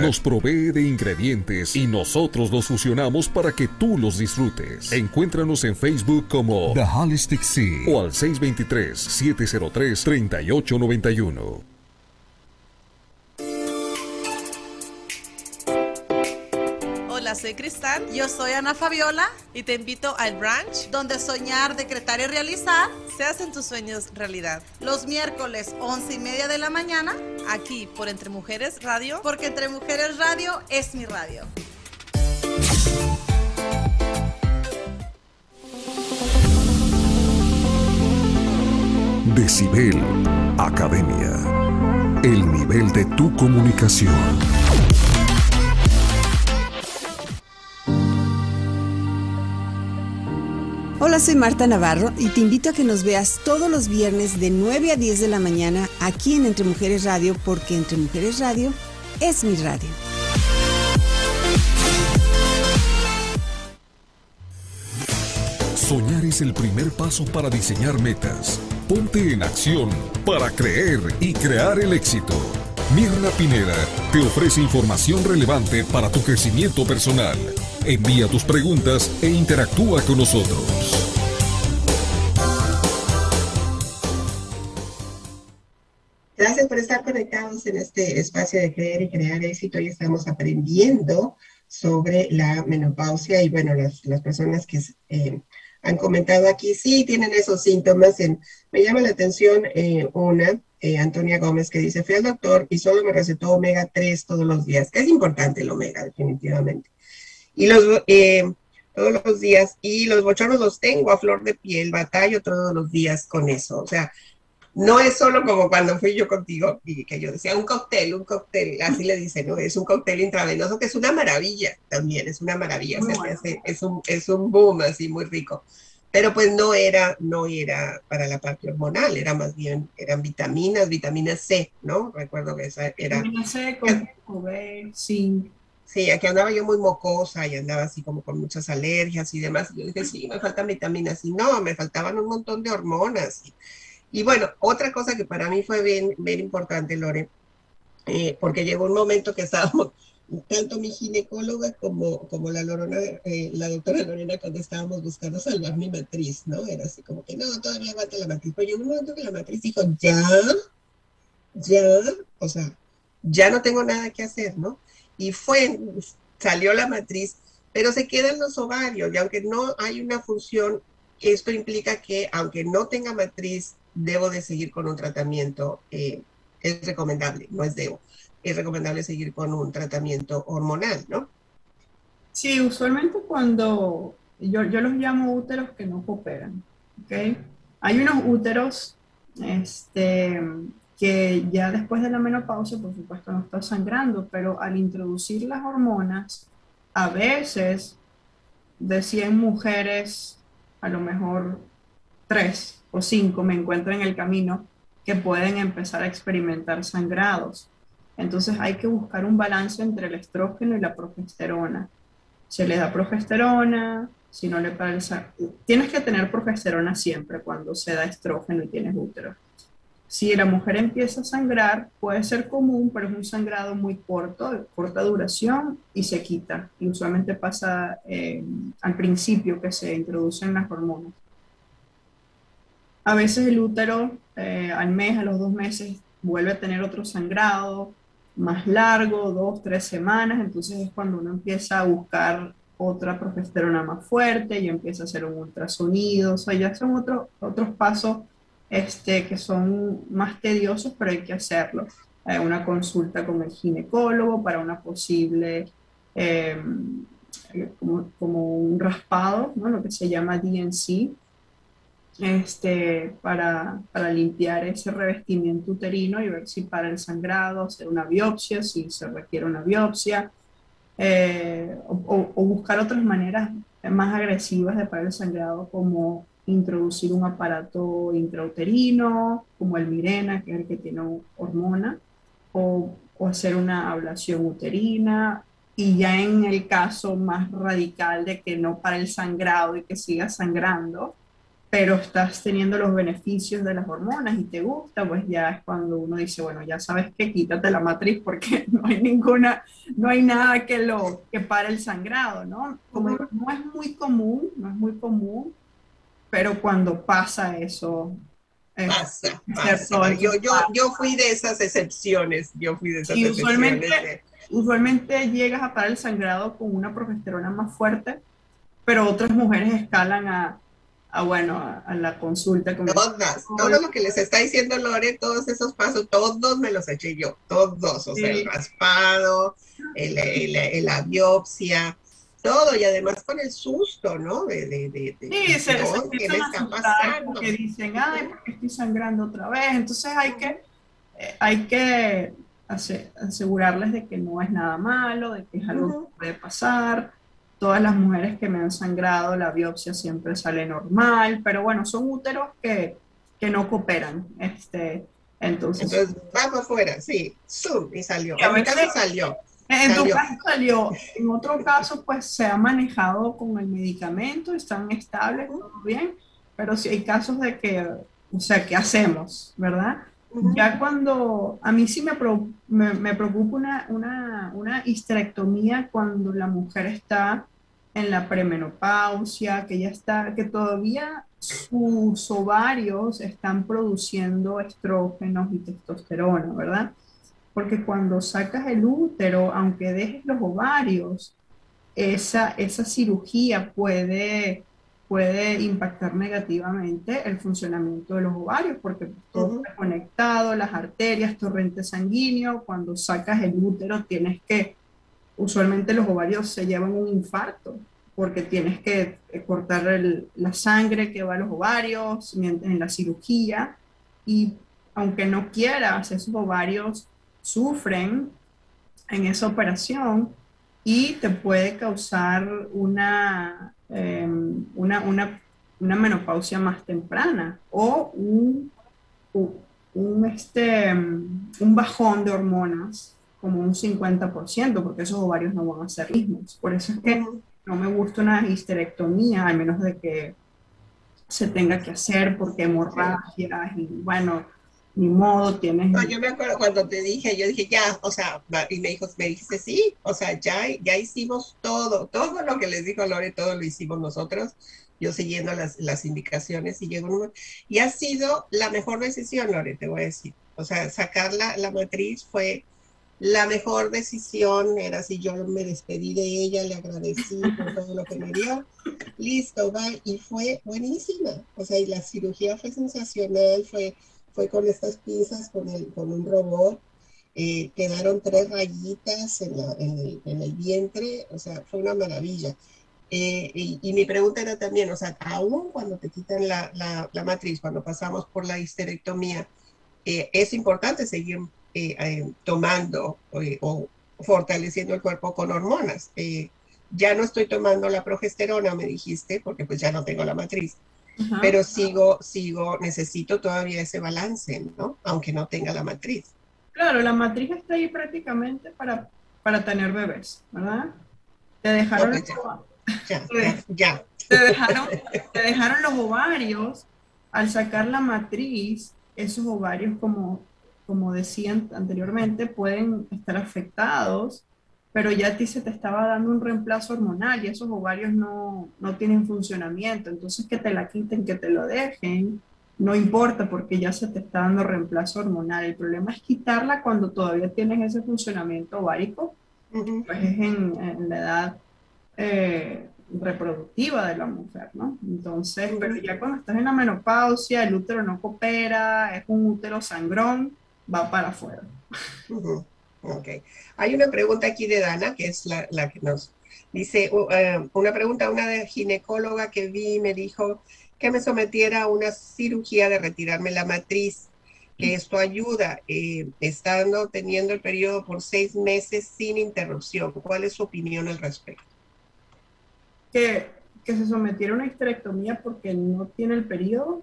nos provee de ingredientes y nosotros los fusionamos para que tú los disfrutes. Encuéntranos en Facebook como The Holistic Sea o al 623-703-3891. Soy Cristal. Yo soy Ana Fabiola y te invito al brunch donde soñar, decretar y realizar se hacen tus sueños realidad. Los miércoles 11 y media de la mañana, aquí por Entre Mujeres Radio, porque Entre Mujeres Radio es mi radio. Decibel Academia. El nivel de tu comunicación. Hola, soy Marta Navarro y te invito a que nos veas todos los viernes de 9 a 10 de la mañana aquí en Entre Mujeres Radio, porque Entre Mujeres Radio es mi radio. Soñar es el primer paso para diseñar metas. Ponte en acción para creer y crear el éxito. Mirna Pineda te ofrece información relevante para tu crecimiento personal. Envía tus preguntas e interactúa con nosotros. Gracias por estar conectados en este espacio de creer y crear éxito. Hoy estamos aprendiendo sobre la menopausia y bueno, las, personas que eh, han comentado aquí sí tienen esos síntomas. Me llama la atención eh, una, eh, Antonia Gómez, que dice, fui al doctor y solo me recetó omega 3 todos los días. Es importante el omega, definitivamente y los eh, todos los días y los bochornos los tengo a flor de piel, batallo todos los días con eso, o sea, no es solo como cuando fui yo contigo y que yo decía un cóctel, un cóctel, así le dicen, ¿no? Es un cóctel intravenoso que es una maravilla también, es una maravilla, o sea, es, un, es un boom así muy rico. Pero pues no era, no era para la parte hormonal, era más bien, eran vitaminas, vitamina C, ¿no? Recuerdo que esa era... Vitamina C, con zinc. Sí, aquí andaba yo muy mocosa y andaba así como con muchas alergias y demás. Yo dije, sí, me faltan vitaminas. Y no, me faltaban un montón de hormonas. Y, bueno, otra cosa que para mí fue bien, bien importante, Lore, eh, porque llegó un momento que estábamos, tanto mi ginecóloga como, como la, Lorona, eh, la doctora Lorena, cuando estábamos buscando salvar mi matriz, ¿no? Era así como que no, todavía aguanta la matriz. Pero llegó un momento que la matriz dijo, ya, ya, o sea, ya no tengo nada que hacer, ¿no? Y fue, salió la matriz, pero se quedan los ovarios, y aunque no hay una función, esto implica que aunque no tenga matriz, debo de seguir con un tratamiento, eh, es recomendable, no es debo, es recomendable seguir con un tratamiento hormonal, ¿no? Sí, usualmente cuando yo, yo los llamo úteros que no cooperan, ¿ok? Hay unos úteros este, que ya después de la menopausia, por supuesto, no está sangrando, pero al introducir las hormonas, a veces de 100 mujeres, a lo mejor 3 o 5 me encuentro en el camino que pueden empezar a experimentar sangrados. Entonces hay que buscar un balance entre el estrógeno y la progesterona. Se le da progesterona, si no le parece... Tienes que tener progesterona siempre cuando se da estrógeno y tienes útero. Si la mujer empieza a sangrar, puede ser común, pero es un sangrado muy corto, de corta duración y se quita. Y usualmente pasa eh, al principio que se introducen las hormonas. A veces el útero eh, al mes, a los dos meses, vuelve a tener otro sangrado más largo, dos, tres semanas, entonces es cuando uno empieza a buscar otra progesterona más fuerte y empieza a hacer un ultrasonido, o sea, ya son otros otros pasos este, que son más tediosos, pero hay que hacerlo. Hay una consulta con el ginecólogo para una posible, em, como, un raspado, ¿no? lo que se llama DNC, este, para, para, limpiar ese revestimiento uterino y ver si para el sangrado, hacer una biopsia, si se requiere una biopsia, eh, o, o, buscar otras maneras más agresivas de parar el sangrado, como introducir un aparato intrauterino, como el Mirena, que es el que tiene hormona, o, o, hacer una ablación uterina. Y ya en el caso más radical de que no para el sangrado y que siga sangrando, pero estás teniendo los beneficios de las hormonas y te gusta, pues ya es cuando uno dice, bueno, ya sabes que quítate la matriz porque no hay ninguna, no hay nada que lo que para el sangrado, ¿no? Como no es muy común, no es muy común, pero cuando pasa eso... pasa, pasa. Yo, yo, yo fui de esas excepciones, yo fui de esas y Usualmente, usualmente llegas a parar el sangrado con una progesterona más fuerte, pero otras mujeres escalan a, a bueno, a, la consulta. Con Todas, todo lo que les está diciendo Lore, todos esos pasos, todos me los eché yo, todos, o sea, el raspado, el, el, la biopsia, todo, y además con el susto, ¿no? De, de, de, sí, se, ¿qué me está pasando? Porque dicen, ay, porque estoy sangrando otra vez. Entonces hay que, eh, hay que asegurarles de que no es nada malo, de que es algo que puede pasar. Todas las mujeres que me han sangrado, la biopsia siempre sale normal, pero bueno, son úteros que, que no cooperan. Este, entonces, entonces, vamos afuera, sí, zoom, y salió. Y a veces, salió. En tu caso salió, en otro caso pues se ha manejado con el medicamento, están estables, todo bien, pero si hay casos de que, o sea, ¿qué hacemos? ¿Verdad? Ya cuando, a mí sí me, me, preocupa una, una, una, histerectomía cuando la mujer está en la premenopausia, que ya está, que todavía sus ovarios están produciendo estrógenos y testosterona, ¿verdad? Porque cuando sacas el útero, aunque dejes los ovarios, esa, esa cirugía puede, puede impactar negativamente el funcionamiento de los ovarios, porque todo está conectado, las arterias, torrente sanguíneo, cuando sacas el útero tienes que, usualmente los ovarios se llevan un infarto, porque tienes que eh, cortar la sangre que va a los ovarios en la cirugía, y aunque no quieras, esos ovarios sufren en esa operación y te puede causar una, em, una, una, una, menopausia más temprana o un, un, este, un bajón de hormonas como un 50%, porque esos ovarios no van a ser mismos. Por eso es que no me gusta una histerectomía, al menos de que se tenga que hacer porque hemorragias y bueno, ni modo, tienes... No, yo me acuerdo cuando te dije, yo dije, ya, o sea, y me dijo, me dijiste, sí, o sea, ya, ya hicimos todo, todo lo que les dijo Lore, todo lo hicimos nosotros, yo siguiendo las, las indicaciones y llegó un y ha sido la mejor decisión, Lore, te voy a decir, o sea, sacar la, la matriz fue la mejor decisión, era si yo me despedí de ella, le agradecí por todo lo que me dio, listo, va, y fue buenísima, o sea, y la cirugía fue sensacional, fue fue con estas pinzas, con, el, con un robot. Eh, quedaron tres rayitas en, la, en, el, en, el, vientre, o sea, fue una maravilla. Eh, y, y, mi pregunta era también, o sea, aún cuando te quitan la, la, la matriz, cuando pasamos por la histerectomía, eh, es importante seguir tomando o fortaleciendo el cuerpo con hormonas. ya no estoy tomando la progesterona, me dijiste, porque pues ya no tengo la matriz pero sigo, sigo, necesito todavía ese balance, ¿no? Aunque no tenga la matriz. Claro, la matriz está ahí prácticamente para, para tener bebés, ¿verdad? Te dejaron, pues ya, ya, Te, dejaron, te dejaron los ovarios, al sacar la matriz, esos ovarios, como, como decían anteriormente, pueden estar afectados pero ya a ti se te estaba dando un reemplazo hormonal y esos ovarios no, no tienen funcionamiento. Entonces, que te la quiten, que te lo dejen, no importa porque ya se te está dando reemplazo hormonal. El problema es quitarla cuando todavía tienes ese funcionamiento ovárico, pues es en, la edad eh, reproductiva de la mujer, ¿no? Entonces, pero ya cuando estás en la menopausia, el útero no coopera, es un útero sangrón, va para afuera. Ok. Hay una pregunta aquí de Dana, que es la, que nos dice, eh, una pregunta, una ginecóloga que vi me dijo que me sometiera a una cirugía de retirarme la matriz, que mm. esto ayuda, eh, estando teniendo el periodo por seis meses sin interrupción. ¿Cuál es su opinión al respecto? Que, que se sometiera a una histerectomía porque no tiene el periodo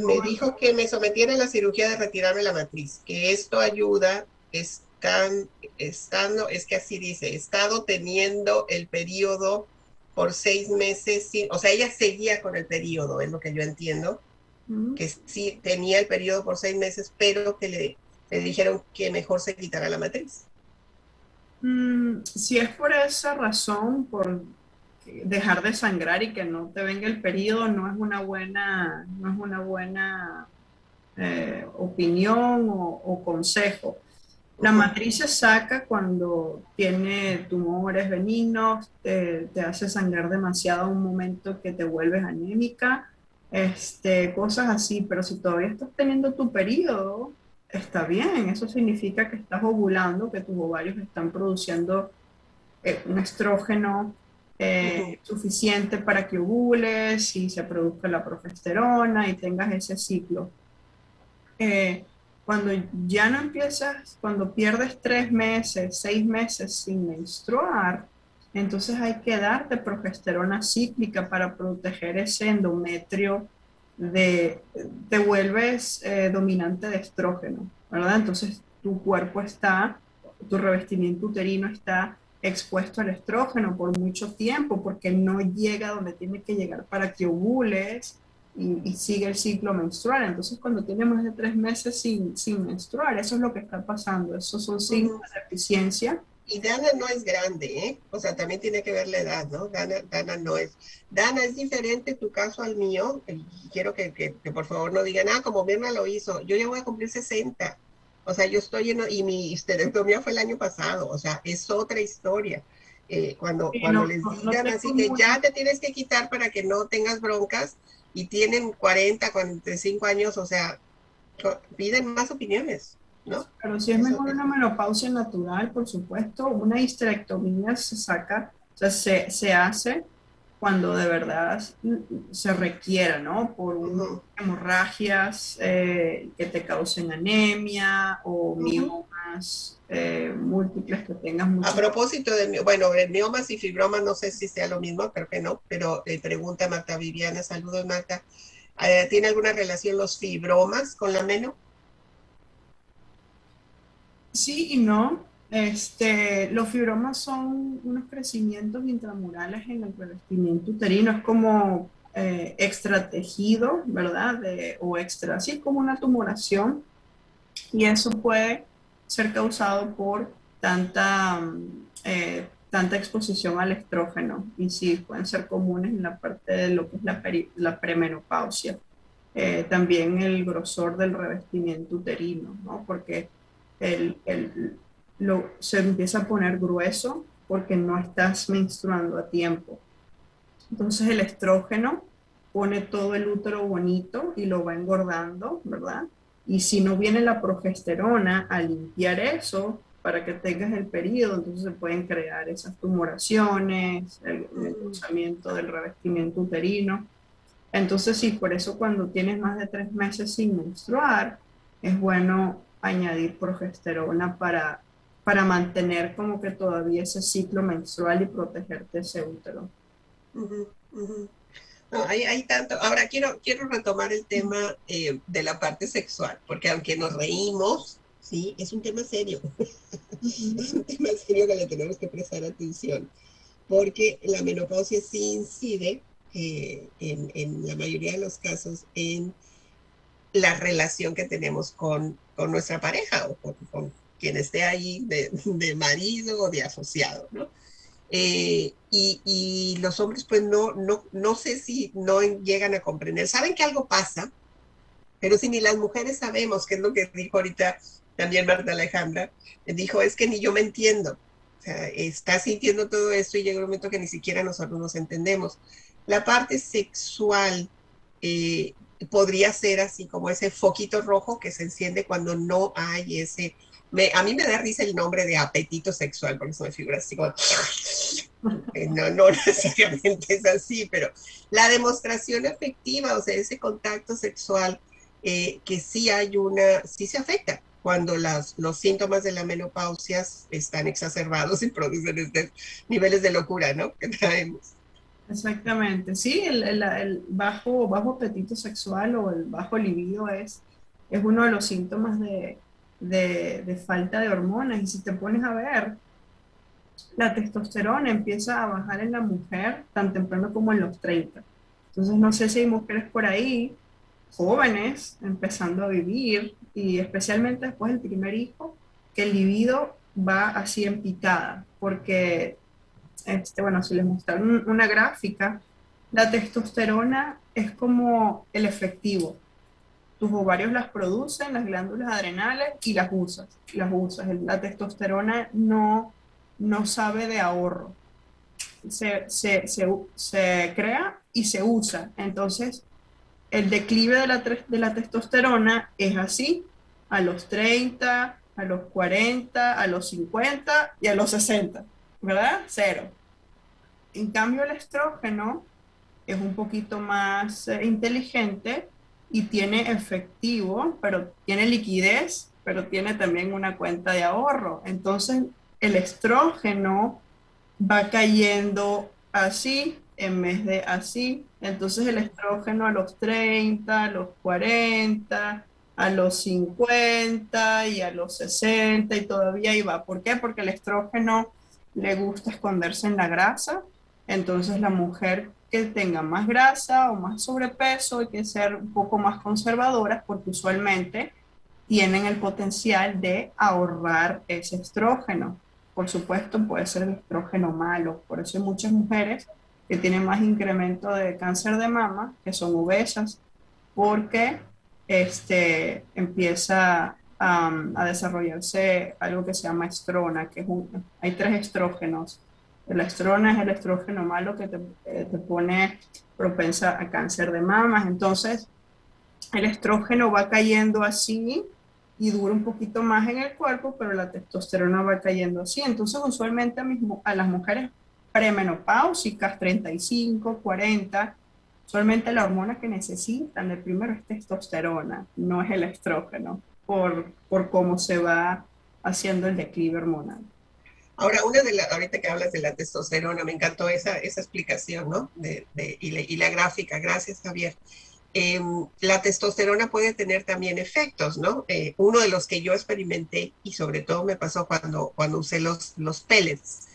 me dijo que me sometiera a la cirugía de retirarme la matriz, que esto ayuda, están, estando, es que así dice, he estado teniendo el periodo por seis meses, sin, o sea, ella seguía con el periodo, es lo que yo entiendo, mm. que sí tenía el periodo por seis meses, pero que le, le dijeron que mejor se quitara la matriz. Mm, si es por esa razón, por dejar de sangrar y que no te venga el periodo no es una buena, no es una buena eh, opinión o, consejo. La matriz se saca cuando tiene tumores benignos, te, te hace sangrar demasiado un momento que te vuelves anémica, este, cosas así, pero si todavía estás teniendo tu periodo, está bien, eso significa que estás ovulando, que tus ovarios están produciendo eh, un estrógeno eh, suficiente para que ovules y se produzca la progesterona y tengas ese ciclo. Eh, cuando ya no empiezas, cuando pierdes tres meses, seis meses sin menstruar, entonces hay que darte progesterona cíclica para proteger ese endometrio de, te vuelves eh, dominante de estrógeno, ¿verdad? Entonces tu cuerpo está, tu revestimiento uterino está expuesto al estrógeno por mucho tiempo porque no llega donde tiene que llegar para que ovules y, sigue el ciclo menstrual. Entonces, cuando tiene más de tres meses sin, sin menstruar, eso es lo que está pasando. Esos son signos de deficiencia. Y Dana no es grande, ¿eh? O sea, también tiene que ver la edad, ¿no? Dana, Dana no es. Dana, es diferente tu caso al mío. Quiero que, que, que por favor no digan, ah, como Mirna lo hizo. Yo ya voy a cumplir 60 o sea, yo estoy en, y mi histerectomía fue el año pasado, o sea, es otra historia. Eh, cuando cuando les digan así que ya te tienes que quitar para que no tengas broncas y tienen 40, 45 años, o sea, piden más opiniones, ¿no? Pero si es mejor una menopausia natural, por supuesto, una histerectomía se saca, o sea, se, se hace cuando de verdad se requiera, ¿no? Por hemorragias eh, que te causen anemia o miomas eh, múltiples que tengas. A propósito de, bueno, miomas y fibromas, no sé si sea lo mismo, creo que no, pero eh, pregunta Marta Viviana, saludos Marta. ¿Tiene alguna relación los fibromas con la meno? Sí y no. Este, los fibromas son unos crecimientos intramurales en el revestimiento uterino. Es como eh, extra tejido, ¿verdad? o extra, así como una tumoración. Y eso puede ser causado por tanta, eh, tanta exposición al estrógeno. Y sí, pueden ser comunes en la parte de lo que es la, la premenopausia. Eh, también el grosor del revestimiento uterino, ¿no? Porque el, el, lo, se empieza a poner grueso porque no estás menstruando a tiempo. Entonces el estrógeno pone todo el útero bonito y lo va engordando, ¿verdad? Y si no viene la progesterona a limpiar eso para que tengas el periodo, entonces se pueden crear esas tumoraciones, el, el cruzamiento del revestimiento uterino. Entonces sí, por eso cuando tienes más de tres meses sin menstruar, es bueno añadir progesterona para, para mantener como que todavía ese ciclo menstrual y protegerte ese útero. hay, tanto. Ahora quiero, quiero retomar el tema eh, de la parte sexual, porque aunque nos reímos, sí, es un tema serio. es un tema serio que le tenemos que prestar atención, porque la menopausia sí incide eh, en, en, la mayoría de los casos en la relación que tenemos con, con nuestra pareja o con quien esté ahí de, de, marido o de asociado, ¿no? Eh, y, y, los hombres pues no, no, no sé si no llegan a comprender, saben que algo pasa, pero si ni las mujeres sabemos, que es lo que dijo ahorita también Marta Alejandra, dijo, es que ni yo me entiendo, o sea, está sintiendo todo esto y llega un momento que ni siquiera nosotros nos entendemos. La parte sexual eh, podría ser así como ese foquito rojo que se enciende cuando no hay ese... Me, a mí me da risa el nombre de apetito sexual, porque eso me figura así como... Eh, no, no necesariamente es así, pero la demostración efectiva, o sea, ese contacto sexual, eh, que sí hay una, sí se afecta cuando las, los síntomas de la menopausia están exacerbados y producen estos niveles de locura, ¿no? Que traemos. Exactamente, sí, el, el, bajo, bajo apetito sexual o el bajo libido es, es uno de los síntomas de, de, falta de hormonas. Y si te pones a ver, la testosterona empieza a bajar en la mujer tan temprano como en los 30. Entonces, no sé si hay mujeres por ahí, jóvenes, empezando a vivir, y especialmente después del primer hijo, que el libido va así en picada, porque este, bueno, si les mostraron una gráfica, la testosterona es como el efectivo. Tus ovarios las producen, las glándulas adrenales y las usas. Las usas. La testosterona no, no sabe de ahorro. Se, se, se, se crea y se usa. Entonces, el declive de la, de la testosterona es así, a los 30, a los 40, a los 50 y a los 60. ¿verdad? Cero. En cambio, el estrógeno es un poquito más eh, inteligente y tiene efectivo, pero tiene liquidez, pero tiene también una cuenta de ahorro. Entonces, el estrógeno va cayendo así en vez de así. Entonces, el estrógeno a los 30, a los 40, a los 50 y a los 60 y todavía ahí va. ¿Por qué? Porque el estrógeno le gusta esconderse en la grasa, entonces la mujer que tenga más grasa o más sobrepeso hay que ser un poco más conservadoras porque usualmente tienen el potencial de ahorrar ese estrógeno. Por supuesto, puede ser el estrógeno malo, por eso hay muchas mujeres que tienen más incremento de cáncer de mama, que son obesas, porque este, empieza a desarrollarse algo que se llama estrona, que hay tres estrógenos. El estrona es el estrógeno malo que te, eh, te pone propensa a cáncer de mamas. Entonces, el estrógeno va cayendo así y dura un poquito más en el cuerpo, pero la testosterona va cayendo así. Entonces, usualmente a, a las mujeres premenopáusicas, 35, 40, usualmente la hormona que necesitan el primero es testosterona, no es el estrógeno por, por cómo se va haciendo el declive hormonal. Ahora, una de las, ahorita que hablas de la testosterona, me encantó esa, esa explicación, ¿no? De, de, y, la, y, la, gráfica, gracias Javier. em, la testosterona puede tener también efectos, ¿no? Eh, uno de los que yo experimenté y sobre todo me pasó cuando, cuando usé los, los pellets,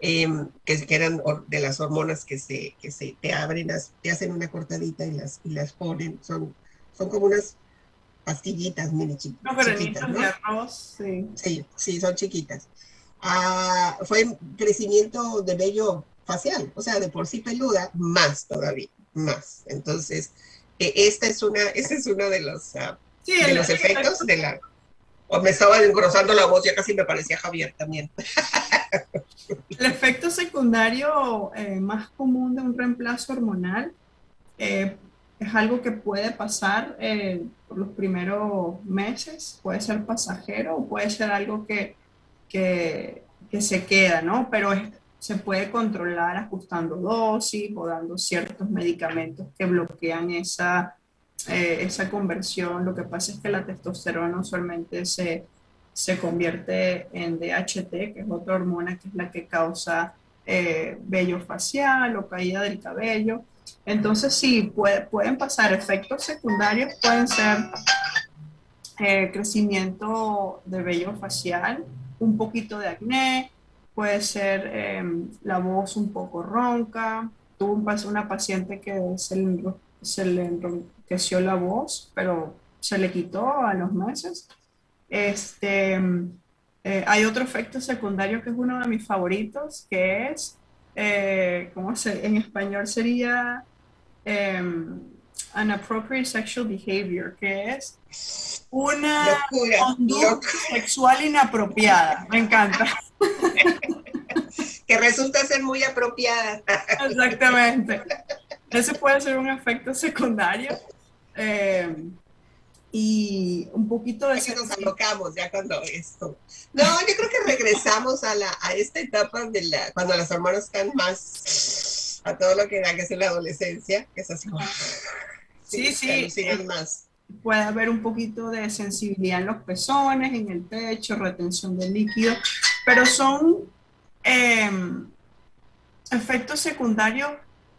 em, que, eran de las hormonas que se, que se te abren, te hacen una cortadita y las, y las ponen, son, son como unas pastillitas mini chiquitas. ¿no? de arroz, sí. Sí, sí, son chiquitas. Ah, fue crecimiento de vello facial, o sea, de por sí peluda, más todavía, más. Entonces, eh, esta es una, ese es uno de los, uh, de los efectos de la... O me estaba engrosando la voz, ya casi me parecía Javier también. El efecto secundario eh, más común de un reemplazo hormonal eh, es algo que puede pasar por los primeros meses, puede ser pasajero o puede ser algo que, que, se queda, ¿no? Pero se puede controlar ajustando dosis o dando ciertos medicamentos que bloquean esa, eh, esa conversión. Lo que pasa es que la testosterona usualmente se, se convierte en DHT, que es otra hormona que es la que causa eh, vello facial o caída del cabello. Entonces sí, pueden pasar efectos secundarios, pueden ser eh, crecimiento de vello facial, un poquito de acné, puede ser em, la voz un poco ronca. Tuve una paciente que se le, se le enronqueció la voz, pero se le quitó a los meses. Este, eh, hay otro efecto secundario que es uno de mis favoritos, que es, eh, ¿cómo se, en español sería um, appropriate sexual behavior, que es una conducta sexual inapropiada. Me encanta. que resulta ser muy apropiada. Exactamente. Ese puede ser un efecto secundario. Eh, y un poquito de... que nos alocamos ya cuando esto. No, yo creo que regresamos a, la, a esta etapa de la, cuando las hormonas están más a todo lo que da que es la adolescencia, que es así Sí, sí. sí más puede haber un poquito de sensibilidad en los pezones, en el pecho, retención de líquido, pero son em, efectos secundarios,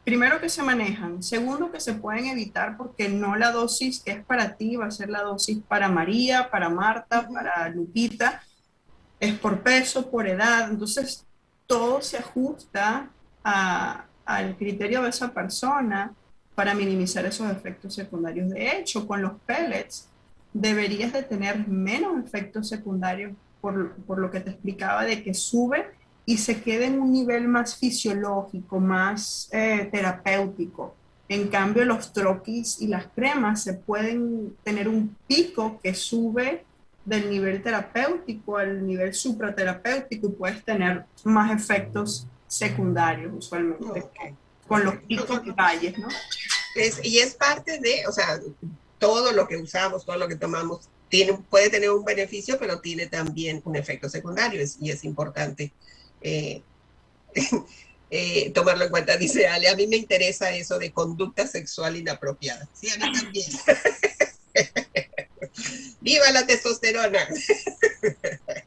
primero que se manejan, segundo que se pueden evitar porque no la dosis que es para ti va a ser la dosis para María, para Marta, para Lupita, es por peso, por edad, entonces todo se ajusta al criterio de esa persona para minimizar esos efectos secundarios. De hecho, con los pellets deberías de tener menos efectos secundarios por, por, lo que te explicaba de que sube y se queda en un nivel más fisiológico, más eh, terapéutico. En cambio, los troquis y las cremas se pueden tener un pico que sube del nivel terapéutico al nivel supraterapéutico y puedes tener más efectos secundarios usualmente con los picos y valles, ¿no? y es parte de, o sea, todo lo que usamos, todo lo que tomamos, tiene, puede tener un beneficio, pero tiene también un efecto secundario y es importante eh, eh, tomarlo en cuenta. Dice Ale, a mí me interesa eso de conducta sexual inapropiada. Sí, a mí también. ¡Viva la testosterona!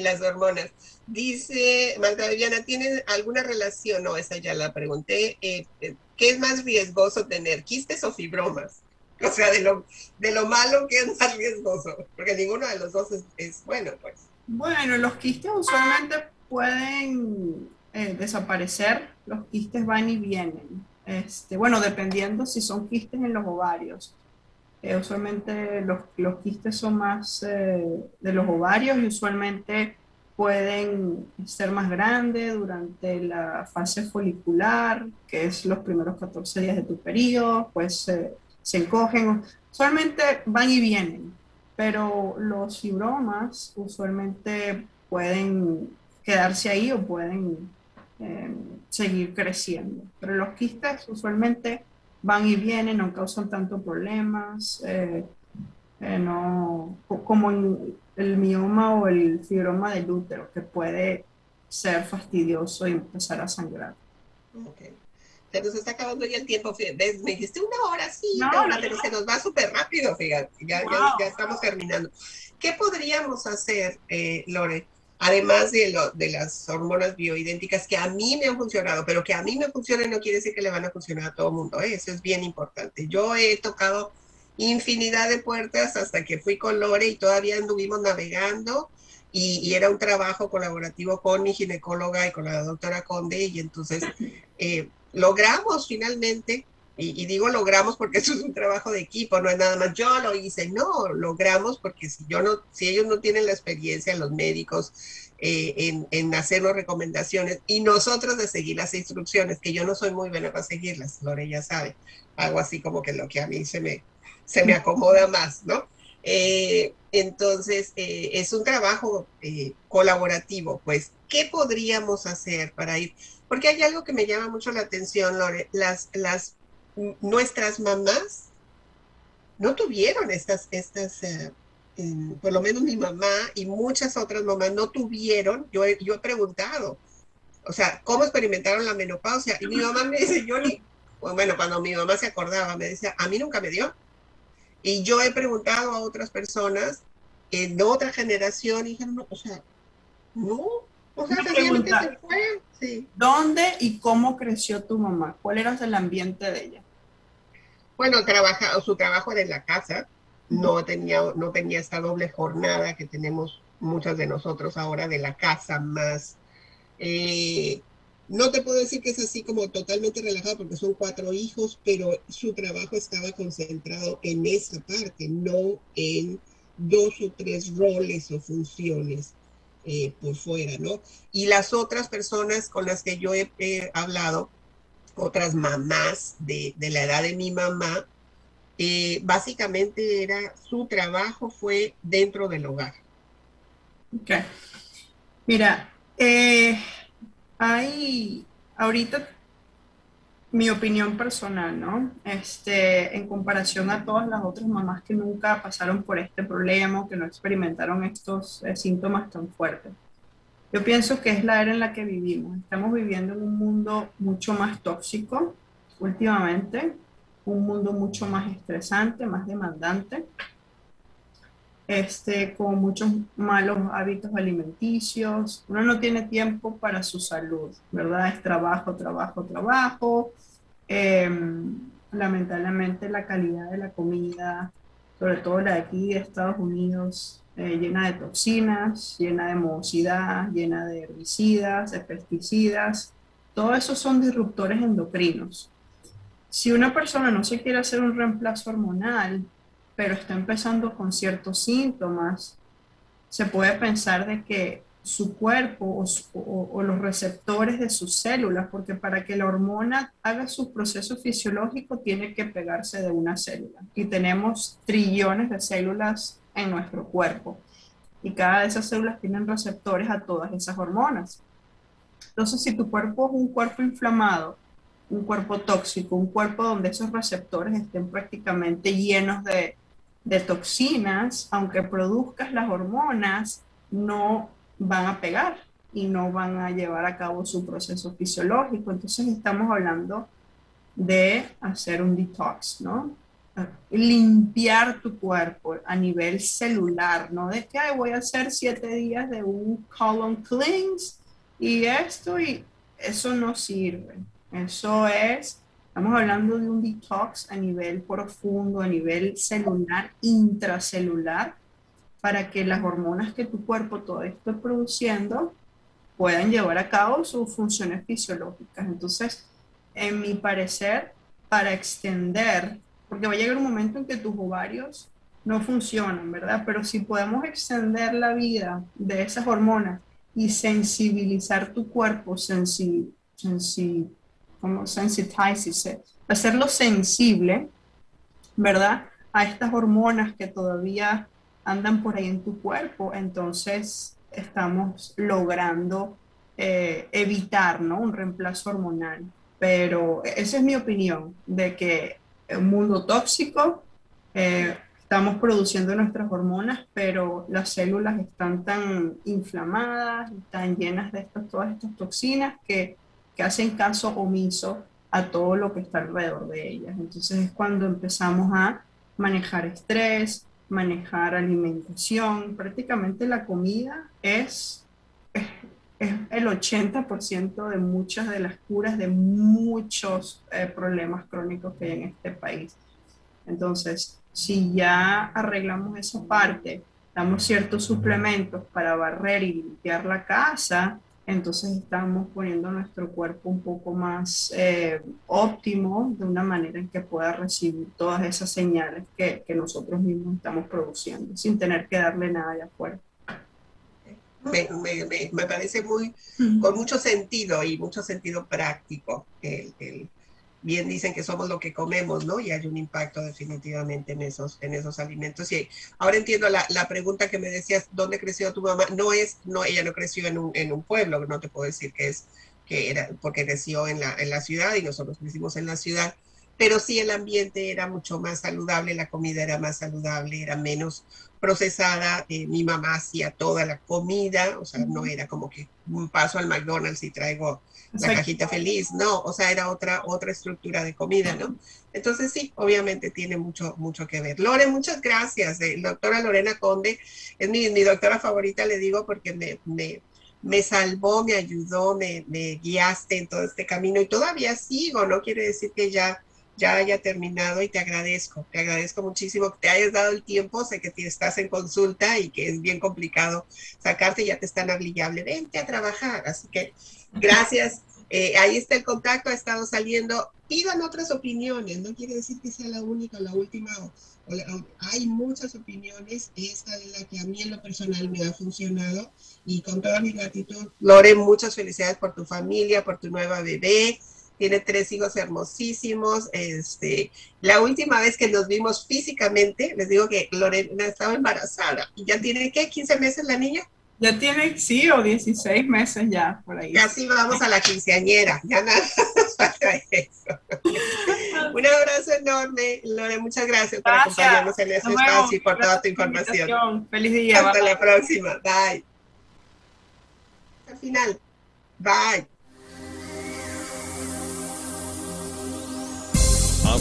las hormonas. Dice Viviana, ¿tiene alguna relación? No, esa ya la pregunté. Eh, eh, ¿Qué es más riesgoso tener, quistes o fibromas? O sea, de lo, de lo malo que es más riesgoso, porque ninguno de los dos es, bueno, pues. Bueno, los quistes usualmente pueden eh, desaparecer, los quistes van y vienen. Este, bueno, dependiendo si son quistes en los ovarios. Usualmente los, los, quistes son más de los ovarios y usualmente pueden ser más grandes durante la fase folicular, que es los primeros 14 días de tu periodo, pues se encogen, usualmente van y vienen, pero los fibromas usualmente pueden quedarse ahí o pueden seguir creciendo, pero los quistes usualmente van y vienen, no causan tanto problemas, eh, eh, no, como en el mioma o el fibroma del útero, que puede ser fastidioso y empezar a sangrar. Ok. Se nos está acabando ya el tiempo. Me dijiste una hora, sí, pero se nos va súper rápido, fíjate. Ya, ya, estamos terminando. ¿Qué podríamos hacer, eh, Lore, además de, lo, de las hormonas bioidénticas que a mí me han funcionado, pero que a mí me funcionen no quiere decir que le van a funcionar a todo el mundo, ¿eh? eso es bien importante. Yo he tocado infinidad de puertas hasta que fui con Lore y todavía anduvimos navegando y, era un trabajo colaborativo con mi ginecóloga y con la doctora Conde y entonces eh, logramos finalmente y, digo logramos porque eso es un trabajo de equipo, no es nada más yo lo hice, no, logramos porque si yo no, si ellos no tienen la experiencia, los médicos, eh, en, en hacernos recomendaciones y nosotros de seguir las instrucciones, que yo no soy muy buena para seguirlas, Lore ya sabe, hago así como que lo que a mí se me, se me acomoda más, ¿no? Eh, entonces, eh, es un trabajo colaborativo, pues, ¿qué podríamos hacer para ir? Porque hay algo que me llama mucho la atención, Lore, las, las nuestras mamás no tuvieron estas, estas eh, por lo menos mi mamá y muchas otras mamás no tuvieron, yo he, yo he preguntado, o sea, ¿cómo experimentaron la menopausia? Y mi mamá me dice, yo ni, bueno, cuando mi mamá se acordaba, me decía, a mí nunca me dio. Y yo he preguntado a otras personas en otra generación y dijeron, no, o sea, no, o sea, se fue. ¿Dónde y cómo creció tu mamá? ¿Cuál era el ambiente de ella? Bueno, trabaja, su trabajo era en la casa, no tenía, no tenía esta doble jornada que tenemos muchas de nosotros ahora de la casa más. Eh, no te puedo decir que es así como totalmente relajado porque son cuatro hijos, pero su trabajo estaba concentrado en esa parte, no en dos o tres roles o funciones eh, por fuera, ¿no? Y las otras personas con las que yo he hablado, otras mamás de, la edad de mi mamá, eh, básicamente era su trabajo fue dentro del hogar. Ok. Mira, eh, hay ahorita mi opinión personal, ¿no? Este, en comparación a todas las otras mamás que nunca pasaron por este problema, que no experimentaron estos eh, síntomas tan fuertes. Yo pienso que es la era en la que vivimos. Estamos viviendo en un mundo mucho más tóxico últimamente, un mundo mucho más estresante, más demandante, este, con muchos malos hábitos alimenticios. Uno no tiene tiempo para su salud, ¿verdad? Es trabajo, trabajo, trabajo. Em, lamentablemente la calidad de la comida, sobre todo la de aquí de Estados Unidos, eh, llena de toxinas, llena de mohosidad, llena de herbicidas, de pesticidas. Todo eso son disruptores endocrinos. Si una persona no se quiere hacer un reemplazo hormonal, pero está empezando con ciertos síntomas, se puede pensar de que su cuerpo o, los receptores de sus células, porque para que la hormona haga su proceso fisiológico tiene que pegarse de una célula. Y tenemos trillones de células en nuestro cuerpo. Y cada de esas células tienen receptores a todas esas hormonas. Entonces, si tu cuerpo es un cuerpo inflamado, un cuerpo tóxico, un cuerpo donde esos receptores estén prácticamente llenos de, de toxinas, aunque produzcas las hormonas, no van a pegar y no van a llevar a cabo su proceso fisiológico. Entonces estamos hablando de hacer un detox, ¿no? Limpiar tu cuerpo a nivel celular, no de que voy a hacer siete días de un colon cleanse y esto y eso no sirve. Eso es, estamos hablando de un detox a nivel profundo, a nivel celular, intracelular, para que las hormonas que tu cuerpo todo esté produciendo puedan llevar a cabo sus funciones fisiológicas. Entonces, en mi parecer, para extender porque va a llegar un momento en que tus ovarios no funcionan, ¿verdad? Pero si podemos extender la vida de esas hormonas y sensibilizar tu cuerpo, sensi, sensi, como hacerlo sensible, ¿verdad? A estas hormonas que todavía andan por ahí en tu cuerpo, entonces estamos logrando eh, evitar ¿no? un reemplazo hormonal. Pero esa es mi opinión, de que un mundo tóxico, eh, estamos produciendo nuestras hormonas, pero las células están tan inflamadas, están llenas de estas, todas estas toxinas que, que hacen caso omiso a todo lo que está alrededor de ellas. Entonces es cuando empezamos a manejar estrés, manejar alimentación. Prácticamente la comida es es el 80% de muchas de las curas de muchos eh, problemas crónicos que hay en este país. Entonces, si ya arreglamos esa parte, damos ciertos suplementos para barrer y limpiar la casa, entonces estamos poniendo nuestro cuerpo un poco más eh, óptimo de una manera en que pueda recibir todas esas señales que, que, nosotros mismos estamos produciendo sin tener que darle nada de afuera. Me, me, me, parece muy, con mucho sentido y mucho sentido práctico el, el bien dicen que somos lo que comemos, ¿no? Y hay un impacto definitivamente en esos, en esos alimentos. Y ahora entiendo la, la pregunta que me decías, ¿dónde creció tu mamá? No es, no, ella no creció en un, en un pueblo, no te puedo decir que es, que era, porque creció en la, en la ciudad y nosotros crecimos en la ciudad, pero sí el ambiente era mucho más saludable, la comida era más saludable, era menos procesada, eh, mi mamá hacía toda la comida, o sea, no era como que un paso al McDonald's y traigo la cajita feliz, no, o sea, era otra, otra estructura de comida, ¿no? Entonces sí, obviamente tiene mucho, mucho que ver. Lore, muchas gracias. Eh, doctora Lorena Conde es mi, mi, doctora favorita, le digo, porque me, me, me salvó, me ayudó, me, me guiaste en todo este camino y todavía sigo, no quiere decir que ya ya haya terminado y te agradezco, te agradezco muchísimo que te hayas dado el tiempo, sé que estás en consulta y que es bien complicado sacarte, ya te están hablable, vente a trabajar, así que gracias. Eh, ahí está el contacto, ha estado saliendo. Pidan otras opiniones, no quiere decir que sea la única, la última. hay muchas opiniones, esta es la que a mí en lo personal me ha funcionado y con toda mi gratitud. Lore, muchas felicidades por tu familia, por tu nueva bebé tiene tres hijos hermosísimos. Este, la última vez que nos vimos físicamente, les digo que Lorena estaba embarazada y ya tiene, ¿qué? ¿15 meses la niña? Ya tiene, sí, o 16 meses ya, por ahí. Casi vamos a la quinceañera, ya nada falta eso. Un abrazo enorme, Lore, muchas gracias, por acompañarnos en este espacio y por toda tu información. Feliz día. Hasta la próxima, bye. Al final, bye.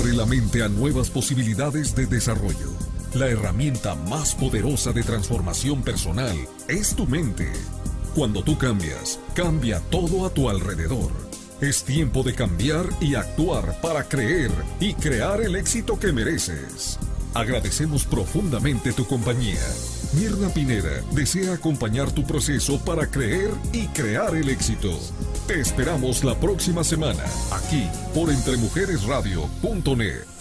Abre la mente a nuevas posibilidades de desarrollo. La herramienta más poderosa de transformación personal es tu mente. Cuando tú cambias, cambia todo a tu alrededor. Es tiempo de cambiar y actuar para creer y crear el éxito que mereces. Agradecemos profundamente tu compañía. Mirna Pineda desea acompañar tu proceso para creer y crear el éxito. Te esperamos la próxima semana, aquí por entremujeresradio.net.